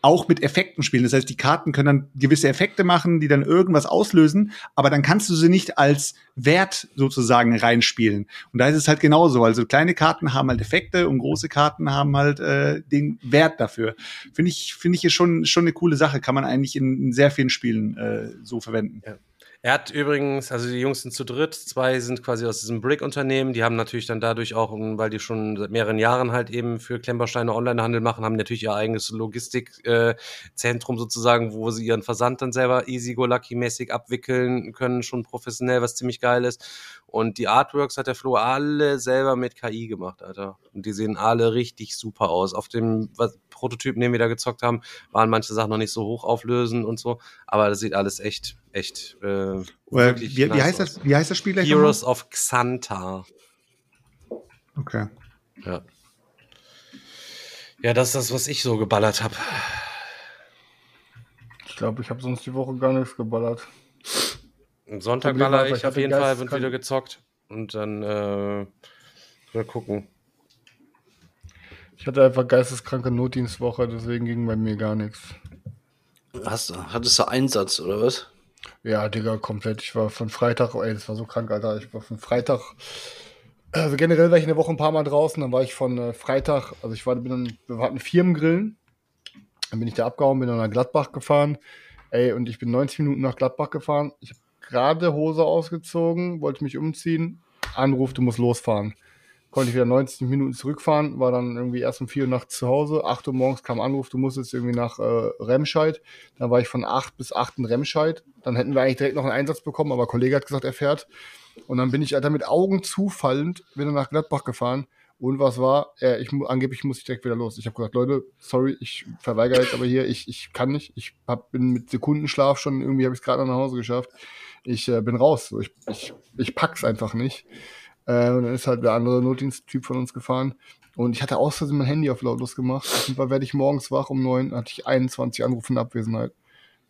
auch mit Effekten spielen. Das heißt, die Karten können dann gewisse Effekte machen, die dann irgendwas auslösen, aber dann kannst du sie nicht als Wert sozusagen reinspielen. Und da ist es halt genauso. Also kleine Karten haben halt Effekte und große Karten haben halt äh, den Wert dafür. Finde ich, finde ich schon, schon eine coole Sache. Kann man eigentlich in, in sehr vielen Spielen äh, so verwenden. Ja. Er hat übrigens, also die Jungs sind zu dritt, zwei sind quasi aus diesem Brick-Unternehmen, die haben natürlich dann dadurch auch, weil die schon seit mehreren Jahren halt eben für Klemmbausteine Online-Handel machen, haben natürlich ihr eigenes Logistikzentrum äh, sozusagen, wo sie ihren Versand dann selber easy go lucky mäßig abwickeln können, schon professionell, was ziemlich geil ist. Und die Artworks hat der Flo alle selber mit KI gemacht, Alter. Und die sehen alle richtig super aus. Auf dem was, Prototypen, den wir da gezockt haben, waren manche Sachen noch nicht so hoch auflösen und so. Aber das sieht alles echt, echt. Äh, wirklich wie, wie, nice heißt aus. das, wie heißt das Spiel gleich Heroes of Xanta. nochmal? Okay. Ja. Ja, das ist das, was ich so geballert habe. Ich glaube, ich habe sonst die Woche gar nichts geballert. Am Sonntag baller war, ich ich auf jeden Fall, wird wieder gezockt. Und dann äh, mal gucken. Ich hatte einfach geisteskranke Notdienstwoche, deswegen ging bei mir gar nichts. Hast, du- hattest du Einsatz oder was? Ja, Digga, komplett. Ich war von Freitag, ey, das war so krank, Alter. Ich war von Freitag, also generell war ich in der Woche ein paar Mal draußen. Dann war ich von äh, Freitag, also ich war, bin dann, wir hatten Firmengrillen. Dann bin ich da abgehauen, bin dann nach Gladbach gefahren. Ey, und ich bin 90 Minuten nach Gladbach gefahren. Ich habe gerade Hose ausgezogen, wollte mich umziehen. Anruf, du musst losfahren. Konnte ich wieder 90 Minuten zurückfahren, war dann irgendwie erst um 4 Uhr nachts zu Hause. 8 Uhr morgens kam Anruf, du musst jetzt irgendwie nach äh, Remscheid. Dann war ich von 8 bis 8 in Remscheid. Dann hätten wir eigentlich direkt noch einen Einsatz bekommen, aber ein Kollege hat gesagt, er fährt. Und dann bin ich Alter, mit Augen zufallend wieder nach Gladbach gefahren. Und was war? Äh, ich, angeblich muss ich direkt wieder los. Ich habe gesagt, Leute, sorry, ich verweigere jetzt aber hier, ich, ich kann nicht. Ich hab, bin mit Sekundenschlaf schon, irgendwie habe ich es gerade nach Hause geschafft. Ich äh, bin raus. So, ich, ich, ich pack's einfach nicht. Äh, und dann ist halt der andere Notdiensttyp von uns gefahren. Und ich hatte aus mein Handy auf lautlos gemacht. Auf jeden Fall werde ich morgens wach um neun, hatte ich 21 Anrufe in Abwesenheit.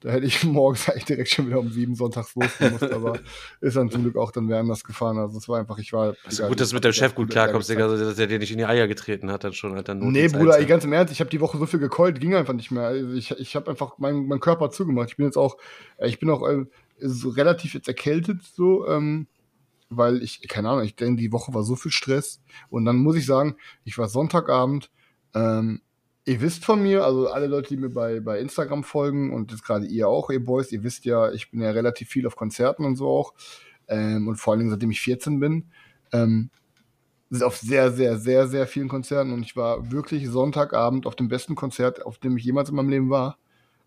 Da hätte ich (laughs) morgens eigentlich direkt schon wieder um sieben sonntags losgemusst, aber ist dann zum Glück auch dann wer anders gefahren. Also es war einfach, ich war. Also gut, dass du mit deinem Chef gut klarkommst, Digga, also, dass er dir nicht in die Eier getreten hat, dann schon halt dann Nee, Bruder, ey, ganz im Ernst, ich habe die Woche so viel gekeult, ging einfach nicht mehr. Also ich ich habe einfach meinen mein Körper zugemacht. Ich bin jetzt auch, äh, ich bin auch äh, so relativ jetzt erkältet, so, ähm, weil ich, keine Ahnung, ich denke, die Woche war so viel Stress. Und dann muss ich sagen, ich war Sonntagabend, ähm, ihr wisst von mir, also alle Leute, die mir bei, bei Instagram folgen und jetzt gerade ihr auch, ihr Boys, ihr wisst ja, ich bin ja relativ viel auf Konzerten und so auch. Ähm, und vor allen Dingen, seitdem ich 14 bin. Ähm, auf sehr, sehr, sehr, sehr vielen Konzerten und ich war wirklich Sonntagabend auf dem besten Konzert, auf dem ich jemals in meinem Leben war.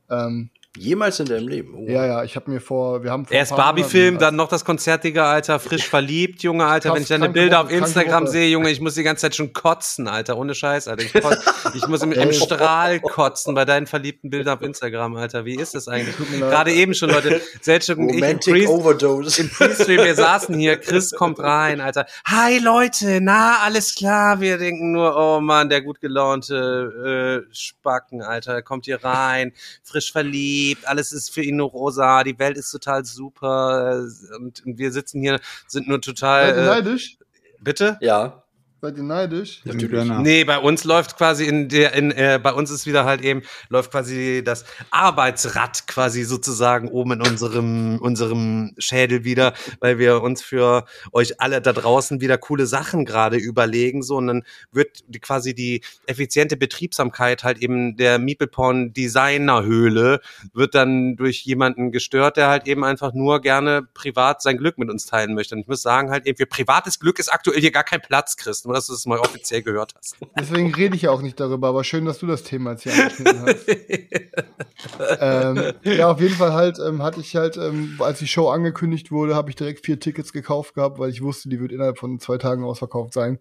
Ähm, Jemals in deinem Leben? Oh. ja, ja, ich habe mir vor, wir haben vor Erst Barbie-Film, dann noch das Konzert, Digga, Alter, frisch verliebt, Junge, Alter. Krass, Wenn ich deine Bilder Woche, auf Instagram sehe, Junge, ich muss die ganze Zeit schon kotzen, Alter, ohne Scheiß, Alter. Ich, kotz, ich muss im, (laughs) im. Strahl kotzen bei deinen verliebten Bildern auf Instagram, Alter. Wie ist das eigentlich? Gerade eben schon, Leute. Selchuk und ich im Romantic Overdose. im Pre-Stream, wir saßen hier, Chris kommt rein, Alter. Hi Leute, na, alles klar. Wir denken nur, oh Mann, der gut gelaunte äh, Spacken, Alter, kommt hier rein, frisch verliebt, alles ist für ihn nur rosa, die Welt ist total super äh, und wir sitzen hier, sind nur total. Äh, neidisch? bitte? Ja, Seid ihr neidisch? natürlich. Nee, bei uns läuft quasi in der, in, äh, bei uns ist wieder halt eben, läuft quasi das Arbeitsrad quasi sozusagen oben in unserem, unserem Schädel wieder, weil wir uns für euch alle da draußen wieder coole Sachen gerade überlegen, so, und dann wird die, quasi die effiziente Betriebsamkeit halt eben der Meepleporn Designerhöhle wird dann durch jemanden gestört, der halt eben einfach nur gerne privat sein Glück mit uns teilen möchte. Und ich muss sagen halt eben, für privates Glück ist aktuell hier gar kein Platz, Chris, nur dass du es mal offiziell gehört hast. (laughs) Deswegen rede ich ja auch nicht darüber, aber schön, dass du das Thema jetzt hier angeschnitten hast. (laughs) ähm, ja, auf jeden Fall halt ähm, hatte ich halt, ähm, als die Show angekündigt wurde, habe ich direkt vier Tickets gekauft gehabt, weil ich wusste, die wird innerhalb von zwei Tagen ausverkauft sein.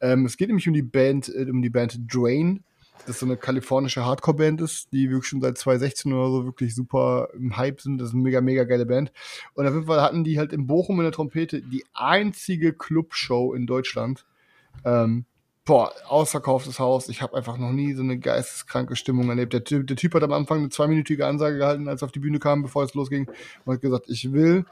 Ähm, es geht nämlich um die Band, äh, um die Band Drain. Das so eine kalifornische Hardcore-Band ist, die wirklich schon seit 2016 oder so wirklich super im Hype sind. Das ist eine mega, mega geile Band. Und auf jeden Fall hatten die halt in Bochum in der Trompete die einzige Clubshow in Deutschland. Ähm, boah, ausverkauftes Haus. Ich habe einfach noch nie so eine geisteskranke Stimmung erlebt. Der Typ, der typ hat am Anfang eine zweiminütige Ansage gehalten, als er auf die Bühne kam, bevor es losging, und hat gesagt, ich will,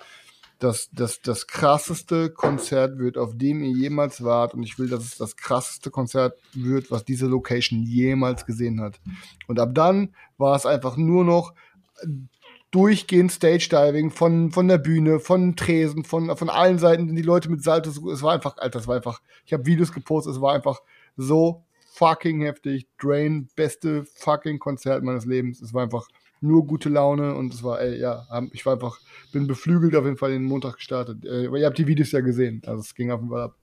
dass das, das krasseste Konzert wird, auf dem ihr jemals wart. Und ich will, dass es das krasseste Konzert wird, was diese Location jemals gesehen hat. Und ab dann war es einfach nur noch durchgehend Stage-Diving von, von der Bühne, von Tresen, von, von allen Seiten, die Leute mit Salto, es war einfach, Alter, es war einfach, ich habe Videos gepostet, es war einfach so fucking heftig. Drain, beste fucking Konzert meines Lebens. Es war einfach nur gute Laune und es war, ey, ja, ich war einfach, bin beflügelt auf jeden Fall den Montag gestartet. Äh, ihr habt die Videos ja gesehen, also es ging auf jeden Fall ab.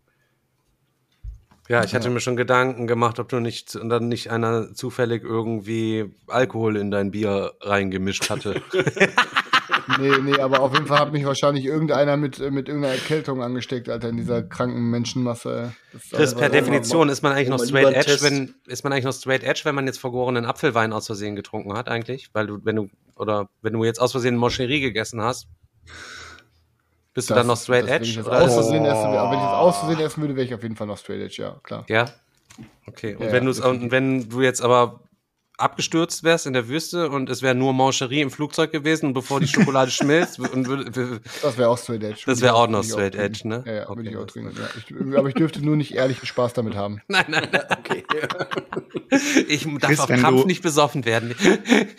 Ja, ich hatte mir schon Gedanken gemacht, ob du nicht und dann nicht einer zufällig irgendwie Alkohol in dein Bier reingemischt hatte. (laughs) Nee, nee, aber auf jeden Fall hat mich wahrscheinlich irgendeiner mit, äh, mit irgendeiner Erkältung angesteckt, Alter, in dieser kranken Menschenmasse. Chris, per Definition ist man eigentlich noch straight edge, wenn ist man eigentlich noch straight edge, wenn man jetzt vergorenen Apfelwein aus Versehen getrunken hat, eigentlich, weil du wenn du oder wenn du jetzt aus Versehen Moscherie gegessen hast, bist du Das- dann noch straight wenn edge das oder aus ist es, Versehen essen, aber wenn ich das aus Versehen essen würde, wäre ich auf jeden Fall noch straight edge, ja, klar. ja? Okay, und Ja, wenn ja, du und wenn du jetzt aber abgestürzt wärst in der Wüste und es wäre nur Mancherie im Flugzeug gewesen und bevor die Schokolade (laughs) schmilzt und würde, Das wäre auch straight edge. Das wäre auch noch straight trinken. edge, ne? Ja, ja, Okay, würde ich auch trinken. Ja. Ich, aber ich dürfte nur nicht ehrlichen Spaß damit haben. (laughs) nein, nein, nein, Okay. (laughs) ich darf Chris, auf du- nicht besoffen werden.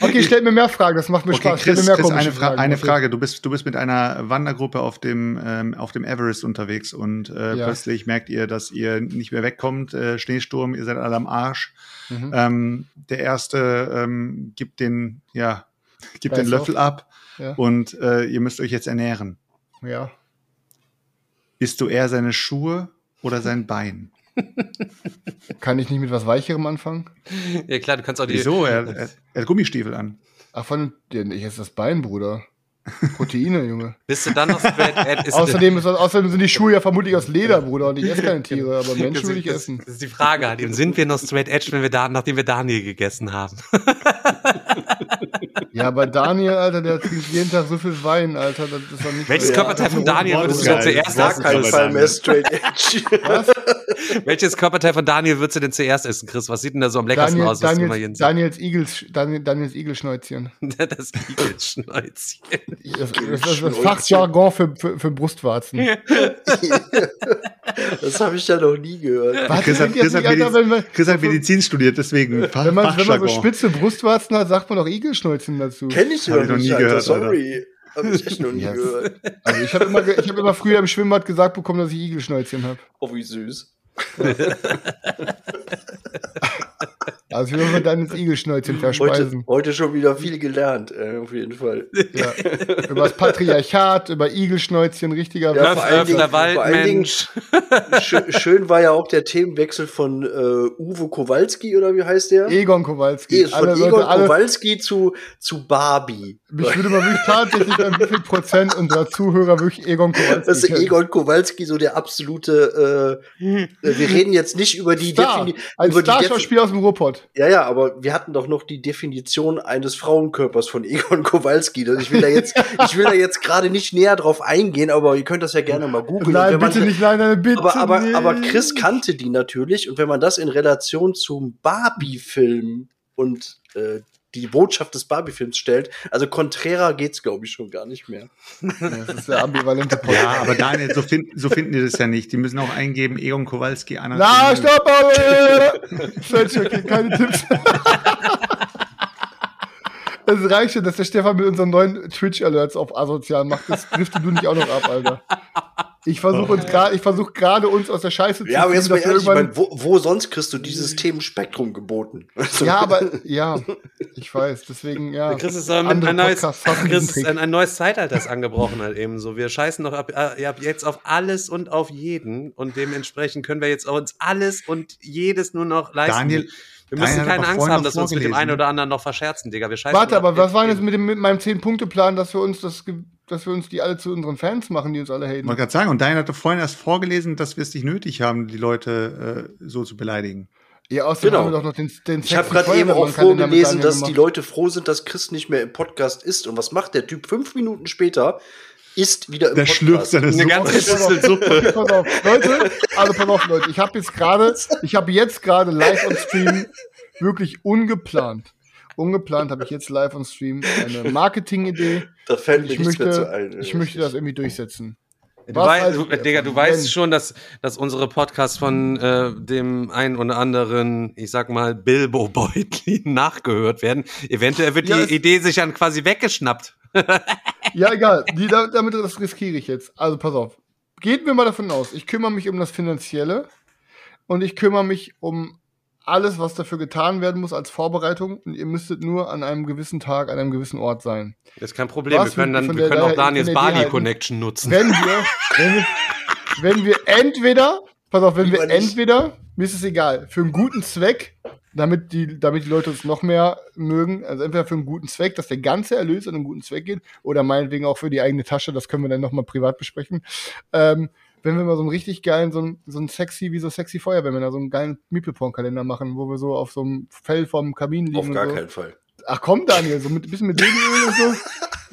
Okay, stellt mir mehr Fragen, das macht mir Okay, Spaß. Stellt Chris, mir mehr Chris eine, Fra Fragen. eine. Frage. Du bist, du bist mit einer Wandergruppe auf dem, ähm, auf dem Everest unterwegs und äh, Ja. plötzlich merkt ihr, dass ihr nicht mehr wegkommt. Äh, Schneesturm, ihr seid alle am Arsch. Mhm. Ähm, der erste ähm, gibt den, ja, (laughs) gibt den Löffel ab Ja. und äh, ihr müsst euch jetzt ernähren. Ja. Bist du eher seine Schuhe oder sein (laughs) Bein? Kann ich nicht mit was Weicherem anfangen? ja klar, du kannst auch die Wieso? Er, (laughs) er, er hat Gummistiefel an. Ach, von ja, ich esse das Bein, Bruder. Proteine, Junge. Bist du dann noch straight edge? Ist (laughs) Außerdem, ist, (laughs) außerdem sind die Schuhe ja vermutlich aus Leder, Bruder, und ich esse keine Tiere, aber Menschen würde ich das, essen. Das ist die Frage, Hadim. Sind wir noch straight edge, wenn wir da, nachdem wir Daniel gegessen haben? (laughs) Ja, aber Daniel, Alter, der trinkt jeden Tag so viel Wein, Alter, das ist doch nicht Welches Ja. Körperteil von Daniel würdest du denn zuerst essen? keinen Fall mehr straight edge. Was? Welches Körperteil von Daniel würdest du denn zuerst essen, Chris? Was sieht denn da so am leckersten Daniel, aus, Daniels, jeden Daniels, Igels, Daniel, Daniels Igelschnäuzchen. Das Igelschnäuzchen. Das, das, das Fachjargon für, für, für Brustwarzen. (laughs) Das habe ich ja noch nie gehört. Was Chris hat, Chris hat, Alter, Mediz wenn man- Chris hat Medizin studiert, deswegen Fach- Wenn man, wenn man so spitze Brustwarzen hat, sagt man doch Igelschnäuzchen dazu. Kenn ich noch ich noch nie Alter. gehört, Sorry. Hab ich echt noch nie Yes. gehört. Also ich habe immer, ich hab immer früher im Schwimmbad gesagt bekommen, dass ich Igelschnäuzchen habe. Oh, wie süß. (laughs) (laughs) Also ich will mal deines Igelschnäuzchen (laughs) Heute, verspeisen. heute schon wieder viel gelernt, äh, auf jeden Fall. Ja. über das Patriarchat, über Igelschnäuzchen, richtiger Ja, vor allen Dingen- vor allen Dingen-. Schön, schön war ja auch der Themenwechsel von äh, Uwe Kowalski, oder wie heißt der? Egon Kowalski. Eh, von Alle Egon Leute, alle, Kowalski zu, zu Barbie. mich würde mal wirklich tatsächlich an wie viel Prozent unserer Zuhörer wirklich Egon Kowalski Das ist kennen. Egon Kowalski so der absolute, äh, wir reden jetzt nicht über die Star. Defini Ein Starschauspieler aus dem Ruhrpott. Ja, ja, aber wir hatten doch noch die Definition eines Frauenkörpers von Egon (laughs) Kowalski. Das- Ich will da jetzt, (laughs) ich will da jetzt gerade nicht näher drauf eingehen, aber ihr könnt das ja gerne mal googeln. Nein, wenn man- bitte nicht, nein, nein, bitte aber, aber, nicht. aber Chris kannte die natürlich und wenn man das in Relation zum Barbie-Film und äh, die Botschaft des Barbie-Films stellt, also konträrer geht's, glaube ich, schon gar nicht mehr. Das ist der ambivalente Podcast. Ja, aber Daniel, so, find, so finden die das ja nicht. Die müssen auch eingeben, Egon Kowalski, Anna. Na, stopp! aber- (laughs) Falsch, okay, keine Tipps. Es reicht schon, dass der Stefan mit unseren neuen Twitch-Alerts auf asozial macht. Das driftet du nicht auch noch ab, Alter. Ich versuche uns gerade, ich versuche gerade uns aus der Scheiße zu Ja, aber jetzt mal ehrlich, ich mein, wo, wo sonst kriegst du dieses Themenspektrum geboten? Also, Ja, aber ja, ich weiß. Deswegen ja. Chris ist aber mit andere ein neues, Chris ist ein, ein neues Zeitalter ist angebrochen halt eben so. Wir scheißen doch ab, äh, ab jetzt auf alles und auf jeden und dementsprechend können wir jetzt uns alles und jedes nur noch leisten. Daniel, wir müssen hat keine Angst haben, dass wir uns mit dem einen oder anderen noch verscherzen, Digga. Wir scheißen Warte, ab aber was jetzt war jetzt jeden. mit, dem, mit meinem 10-Punkte-Plan, dass wir uns das, dass wir uns die alle zu unseren Fans machen, die uns alle Ich haten? wollte gerade sagen, und Daniel hatte vorhin erst vorgelesen, dass wir es nicht nötig haben, die Leute äh, so zu beleidigen. Ja, außerdem Genau. haben wir doch noch den, den Ich habe gerade eben auch vorgelesen, dass die. Leute froh sind, dass Chris nicht mehr im Podcast ist. Und was macht der Typ fünf Minuten später? Ist wieder im Der Podcast. schlürft seine Eine Suppe. auf, Schüssel Suppe. pass auf, Leute, also pass auf, Leute, ich habe jetzt gerade, ich habe jetzt gerade live on Stream wirklich ungeplant. Ungeplant habe ich jetzt live on Stream eine Marketing-Idee. Da fällt mir Ich nichts mehr zu möchte, ein. ich möchte das irgendwie durchsetzen. Du, weißt, du, Digga, du weißt schon, dass, dass unsere Podcasts von äh, dem einen oder anderen, ich sag mal, Bilbo Beutlin (laughs) nachgehört werden. Eventuell wird Ja, die Idee sich dann quasi weggeschnappt. (laughs) Ja, egal. Die, da- damit das riskiere ich jetzt. Also pass auf. Geht mir mal davon aus, ich kümmere mich um das Finanzielle und ich kümmere mich um alles, was dafür getan werden muss als Vorbereitung. Und ihr müsstet nur an einem gewissen Tag, an einem gewissen Ort sein. Das ist kein Problem. Was wir können, wir dann, von wir der- können auch daher- Daniels von der Idee Bali halten. Connection nutzen. Wenn wir, wenn wir, wenn wir entweder, pass auf, wenn wir Lieber nicht. entweder, mir ist es egal, für einen guten Zweck damit die, damit die Leute uns noch mehr mögen. Also entweder für einen guten Zweck, dass der ganze Erlös an einen guten Zweck geht, oder meinetwegen auch für die eigene Tasche, das können wir dann nochmal privat besprechen. Ähm, wenn wir mal so einen richtig geilen, so einen, so einen sexy, wie so sexy Feuerwehrmänner, so einen geilen Meeple-Porn-Kalender machen, wo wir so auf so einem Fell vom Kamin liegen. Auf gar so. keinen Fall. Ach komm, Daniel, so mit ein bisschen mit Babyöl und so.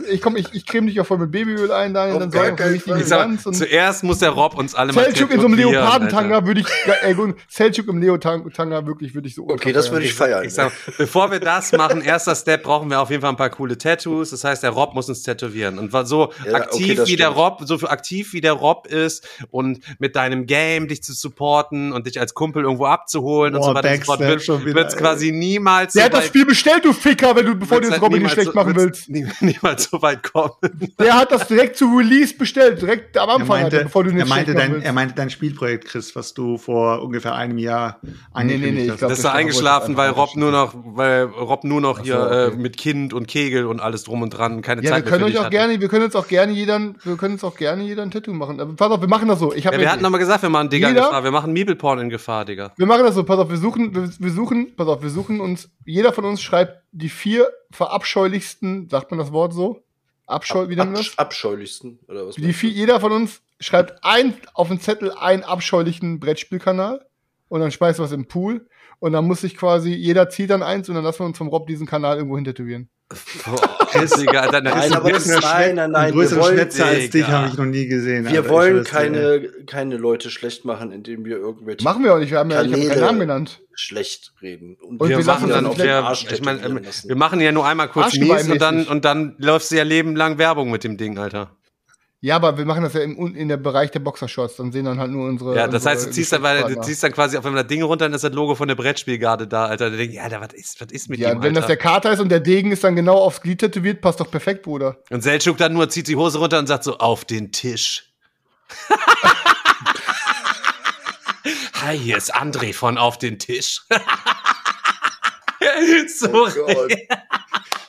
Ich komm, ich, ich creme dich auch voll mit Babyöl ein, Daniel, Auf dann wir keinen richtig. Ich sag, und zuerst muss der Rob uns alle mal Selchuk in so einem Leopardentanga würde ich, ey, gut, Selchuk im Leotanga wirklich würde ich so. Okay, das würde ich feiern. Ich sag, bevor wir das machen, erster Step, brauchen wir auf jeden Fall ein paar coole Tattoos. Das heißt, der Rob muss uns tätowieren. Und war so Ja, okay, aktiv das wie der. Rob, so aktiv wie der Rob ist und mit deinem Game dich zu supporten und dich als Kumpel irgendwo abzuholen und Boah, so weiter und so fort, schon wieder, wird es quasi niemals Der so hat das Spiel bestellt, du Ficker, wenn du, bevor du jetzt halt Robin nicht schlecht so- machen willst. nie- (laughs) Niemals so weit kommen. Der hat das direkt zu Release bestellt, direkt am Anfang, meinte, bevor du ihn er, jetzt meinte schlecht machen dein, willst. er meinte dein Spielprojekt, Chris, was du vor ungefähr einem Jahr angekündigt nee, ich hast. glaub, Das ist da eingeschlafen, weil Rob nur noch, weil Rob nur noch so, hier okay. äh, mit Kind und Kegel und alles drum und dran keine Ja, wir Zeit mehr können für euch auch hatte. gerne, wir können uns auch gerne jeder, wir können uns auch gerne jeder ein Tattoo machen. Aber pass auf, wir machen das so. Ich hab Ja, wir hatten aber gesagt, wir machen Digger in Gefahr. Wir machen Meeple-Porn in Gefahr, Digga. Wir machen das so, pass auf, wir suchen, wir, wir suchen, pass auf, wir suchen uns, jeder von uns schreibt die vier verabscheulichsten, sagt man das Wort so? Abscheu, wie nennt man das? Absch abscheulichsten, oder was? Die vier, jeder von uns schreibt ein, auf den Zettel einen abscheulichen Brettspielkanal und dann schmeißt was im Pool und dann muss sich quasi, jeder zieht dann eins und dann lassen wir uns vom Rob diesen Kanal irgendwo hin Boah, Digga, (laughs) Alter, das Nein, ist aber das nein, nein, nein. Wollen, Schnätzer als dich habe ich noch nie gesehen. wir Alter, wollen keine, keine Leute schlecht machen, indem wir irgendwelche Machen wir auch nicht, wir haben ja, ich Kanäle keinen Namen genannt. schlecht reden. Und wir wir machen dann dann auch ich meine, tätowieren lassen. wir machen ja nur einmal kurz mies und dann und dann läufst du ja lebenlang Werbung mit dem Ding, Alter. Ja, aber wir machen das ja im, in der Bereich der Boxershorts, dann sehen dann halt nur unsere. Ja, das unsere heißt, du ziehst dann, weil du ziehst dann quasi auf einmal das Ding runter, dann ist das Logo von der Brettspielgarde da, Alter. Da denk ich, Alter, was ist, was ist mit Ja, dem, wenn das der Alter? Kater ist und der Degen ist dann genau aufs Glied tätowiert, passt doch perfekt, Bruder. Und Selchuk dann nur zieht die Hose runter und sagt so, auf den Tisch. (laughs) Hi, hier ist André von Auf den Tisch. (laughs) (laughs) so, Oh Gott.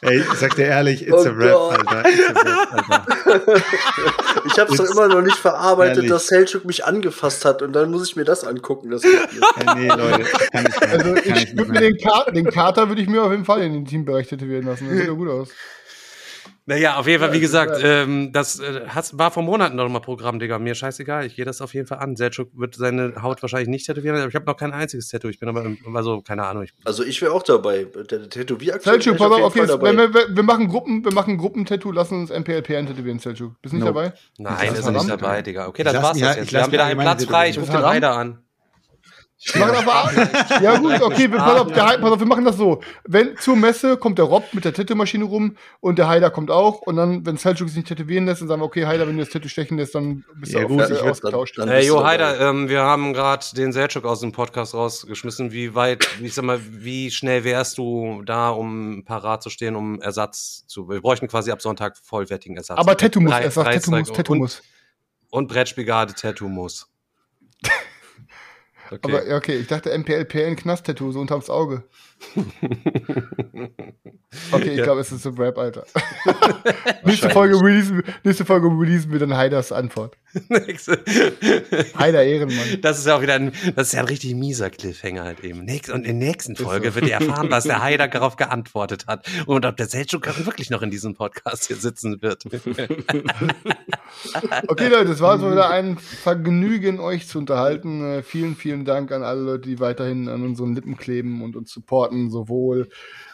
Ey, ich sag dir ehrlich, it's Oh a rap. Alter. It's a rap, Alter. Ich habe es doch immer noch nicht verarbeitet, Ehrlich. dass Selchuk mich angefasst hat und dann muss ich mir das angucken. Das nicht. Ey, nee, Leute, kann ich mehr. Also kann ich nicht würde mir mehr. den, Ka den Kater würde ich mir auf jeden Fall in den Teambereich tätowieren lassen. Das sieht ja gut aus. Naja, auf jeden Fall, wie Ja, gesagt, das ähm, das äh, hast, war vor Monaten noch mal Programm, Digga. Mir scheißegal, ich gehe das auf jeden Fall an. Selchuk wird seine Haut wahrscheinlich nicht tätowieren, aber ich habe noch kein einziges Tattoo. Ich bin aber, also, keine Ahnung. Ich, Also ich wäre auch dabei. Der Tätowieraktion Selchuk, pass auf, auf jeden okay, Fall dabei. wir, wir machen Gruppen, wir machen Gruppentattoo, lassen uns MPLP eintätowieren, Selchuk. Bist du nicht Nope. dabei? nein, das ist er nicht dabei, Digga. Okay, Ich dann lass war's das halt- jetzt. ich Wir haben wieder einen Platz frei. Ich rufe den tätowieren. Heider an. Wir machen aber, ja gut, okay, wir, pass, auf, der, pass auf, wir machen das so. Wenn zur Messe kommt der Rob mit der Tattoo-Maschine rum und der Heider kommt auch und dann, wenn Selchuk sich nicht tätowieren lässt, dann sagen wir, okay, Heider, wenn du das Tattoo stechen lässt, dann bist Ja, du gut, ich würd ausgetauscht. dann- Äh, bist du jo. Heider, ähm, wir haben gerade den Selchuk aus dem Podcast rausgeschmissen. Wie weit, ich sag mal, wie schnell wärst du da, um parat zu stehen, um Ersatz zu. Wir bräuchten quasi ab Sonntag vollwertigen Ersatz. aber Tattoo muss, er sagt Tattoo muss, Tattoo und, muss. Und Brettspielgarde Tattoo muss. (laughs) Okay. Aber okay, ich dachte MPLP ein Knast-Tattoo, so unterms Auge. (laughs) Okay, ich Ja. glaube, es ist so Rap, Alter. (laughs) nächste, Folge releasen, nächste Folge releasen wir dann Heiders Antwort. (laughs) Heider Ehrenmann. Das ist ja auch wieder ein, das ist ja ein richtig mieser Cliffhanger halt eben. Nächst, und in der nächsten Folge wird ihr erfahren, was der Heider darauf geantwortet hat und ob der Selchuk wirklich noch in diesem Podcast hier sitzen wird. Okay, Leute, es war also wieder ein Vergnügen, euch zu unterhalten. Äh, vielen, vielen Dank an alle Leute, die weiterhin an unseren Lippen kleben und uns supporten, sowohl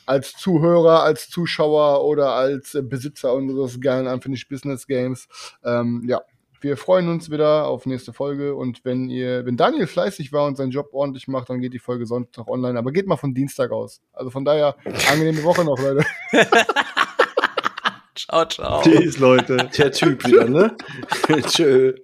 als Zuhörer, als Zuschauer oder als äh, Besitzer unseres geilen Unfinished Business Games. Ähm, ja, wir freuen uns wieder auf nächste Folge und wenn ihr, wenn Daniel fleißig war und seinen Job ordentlich macht, dann geht die Folge Sonntag online, aber geht mal von Dienstag aus. Also von daher, angenehme Woche noch, Leute. (laughs) ciao, ciao. Tschüss, Leute. Der Typ wieder, ne? (laughs) Tschö.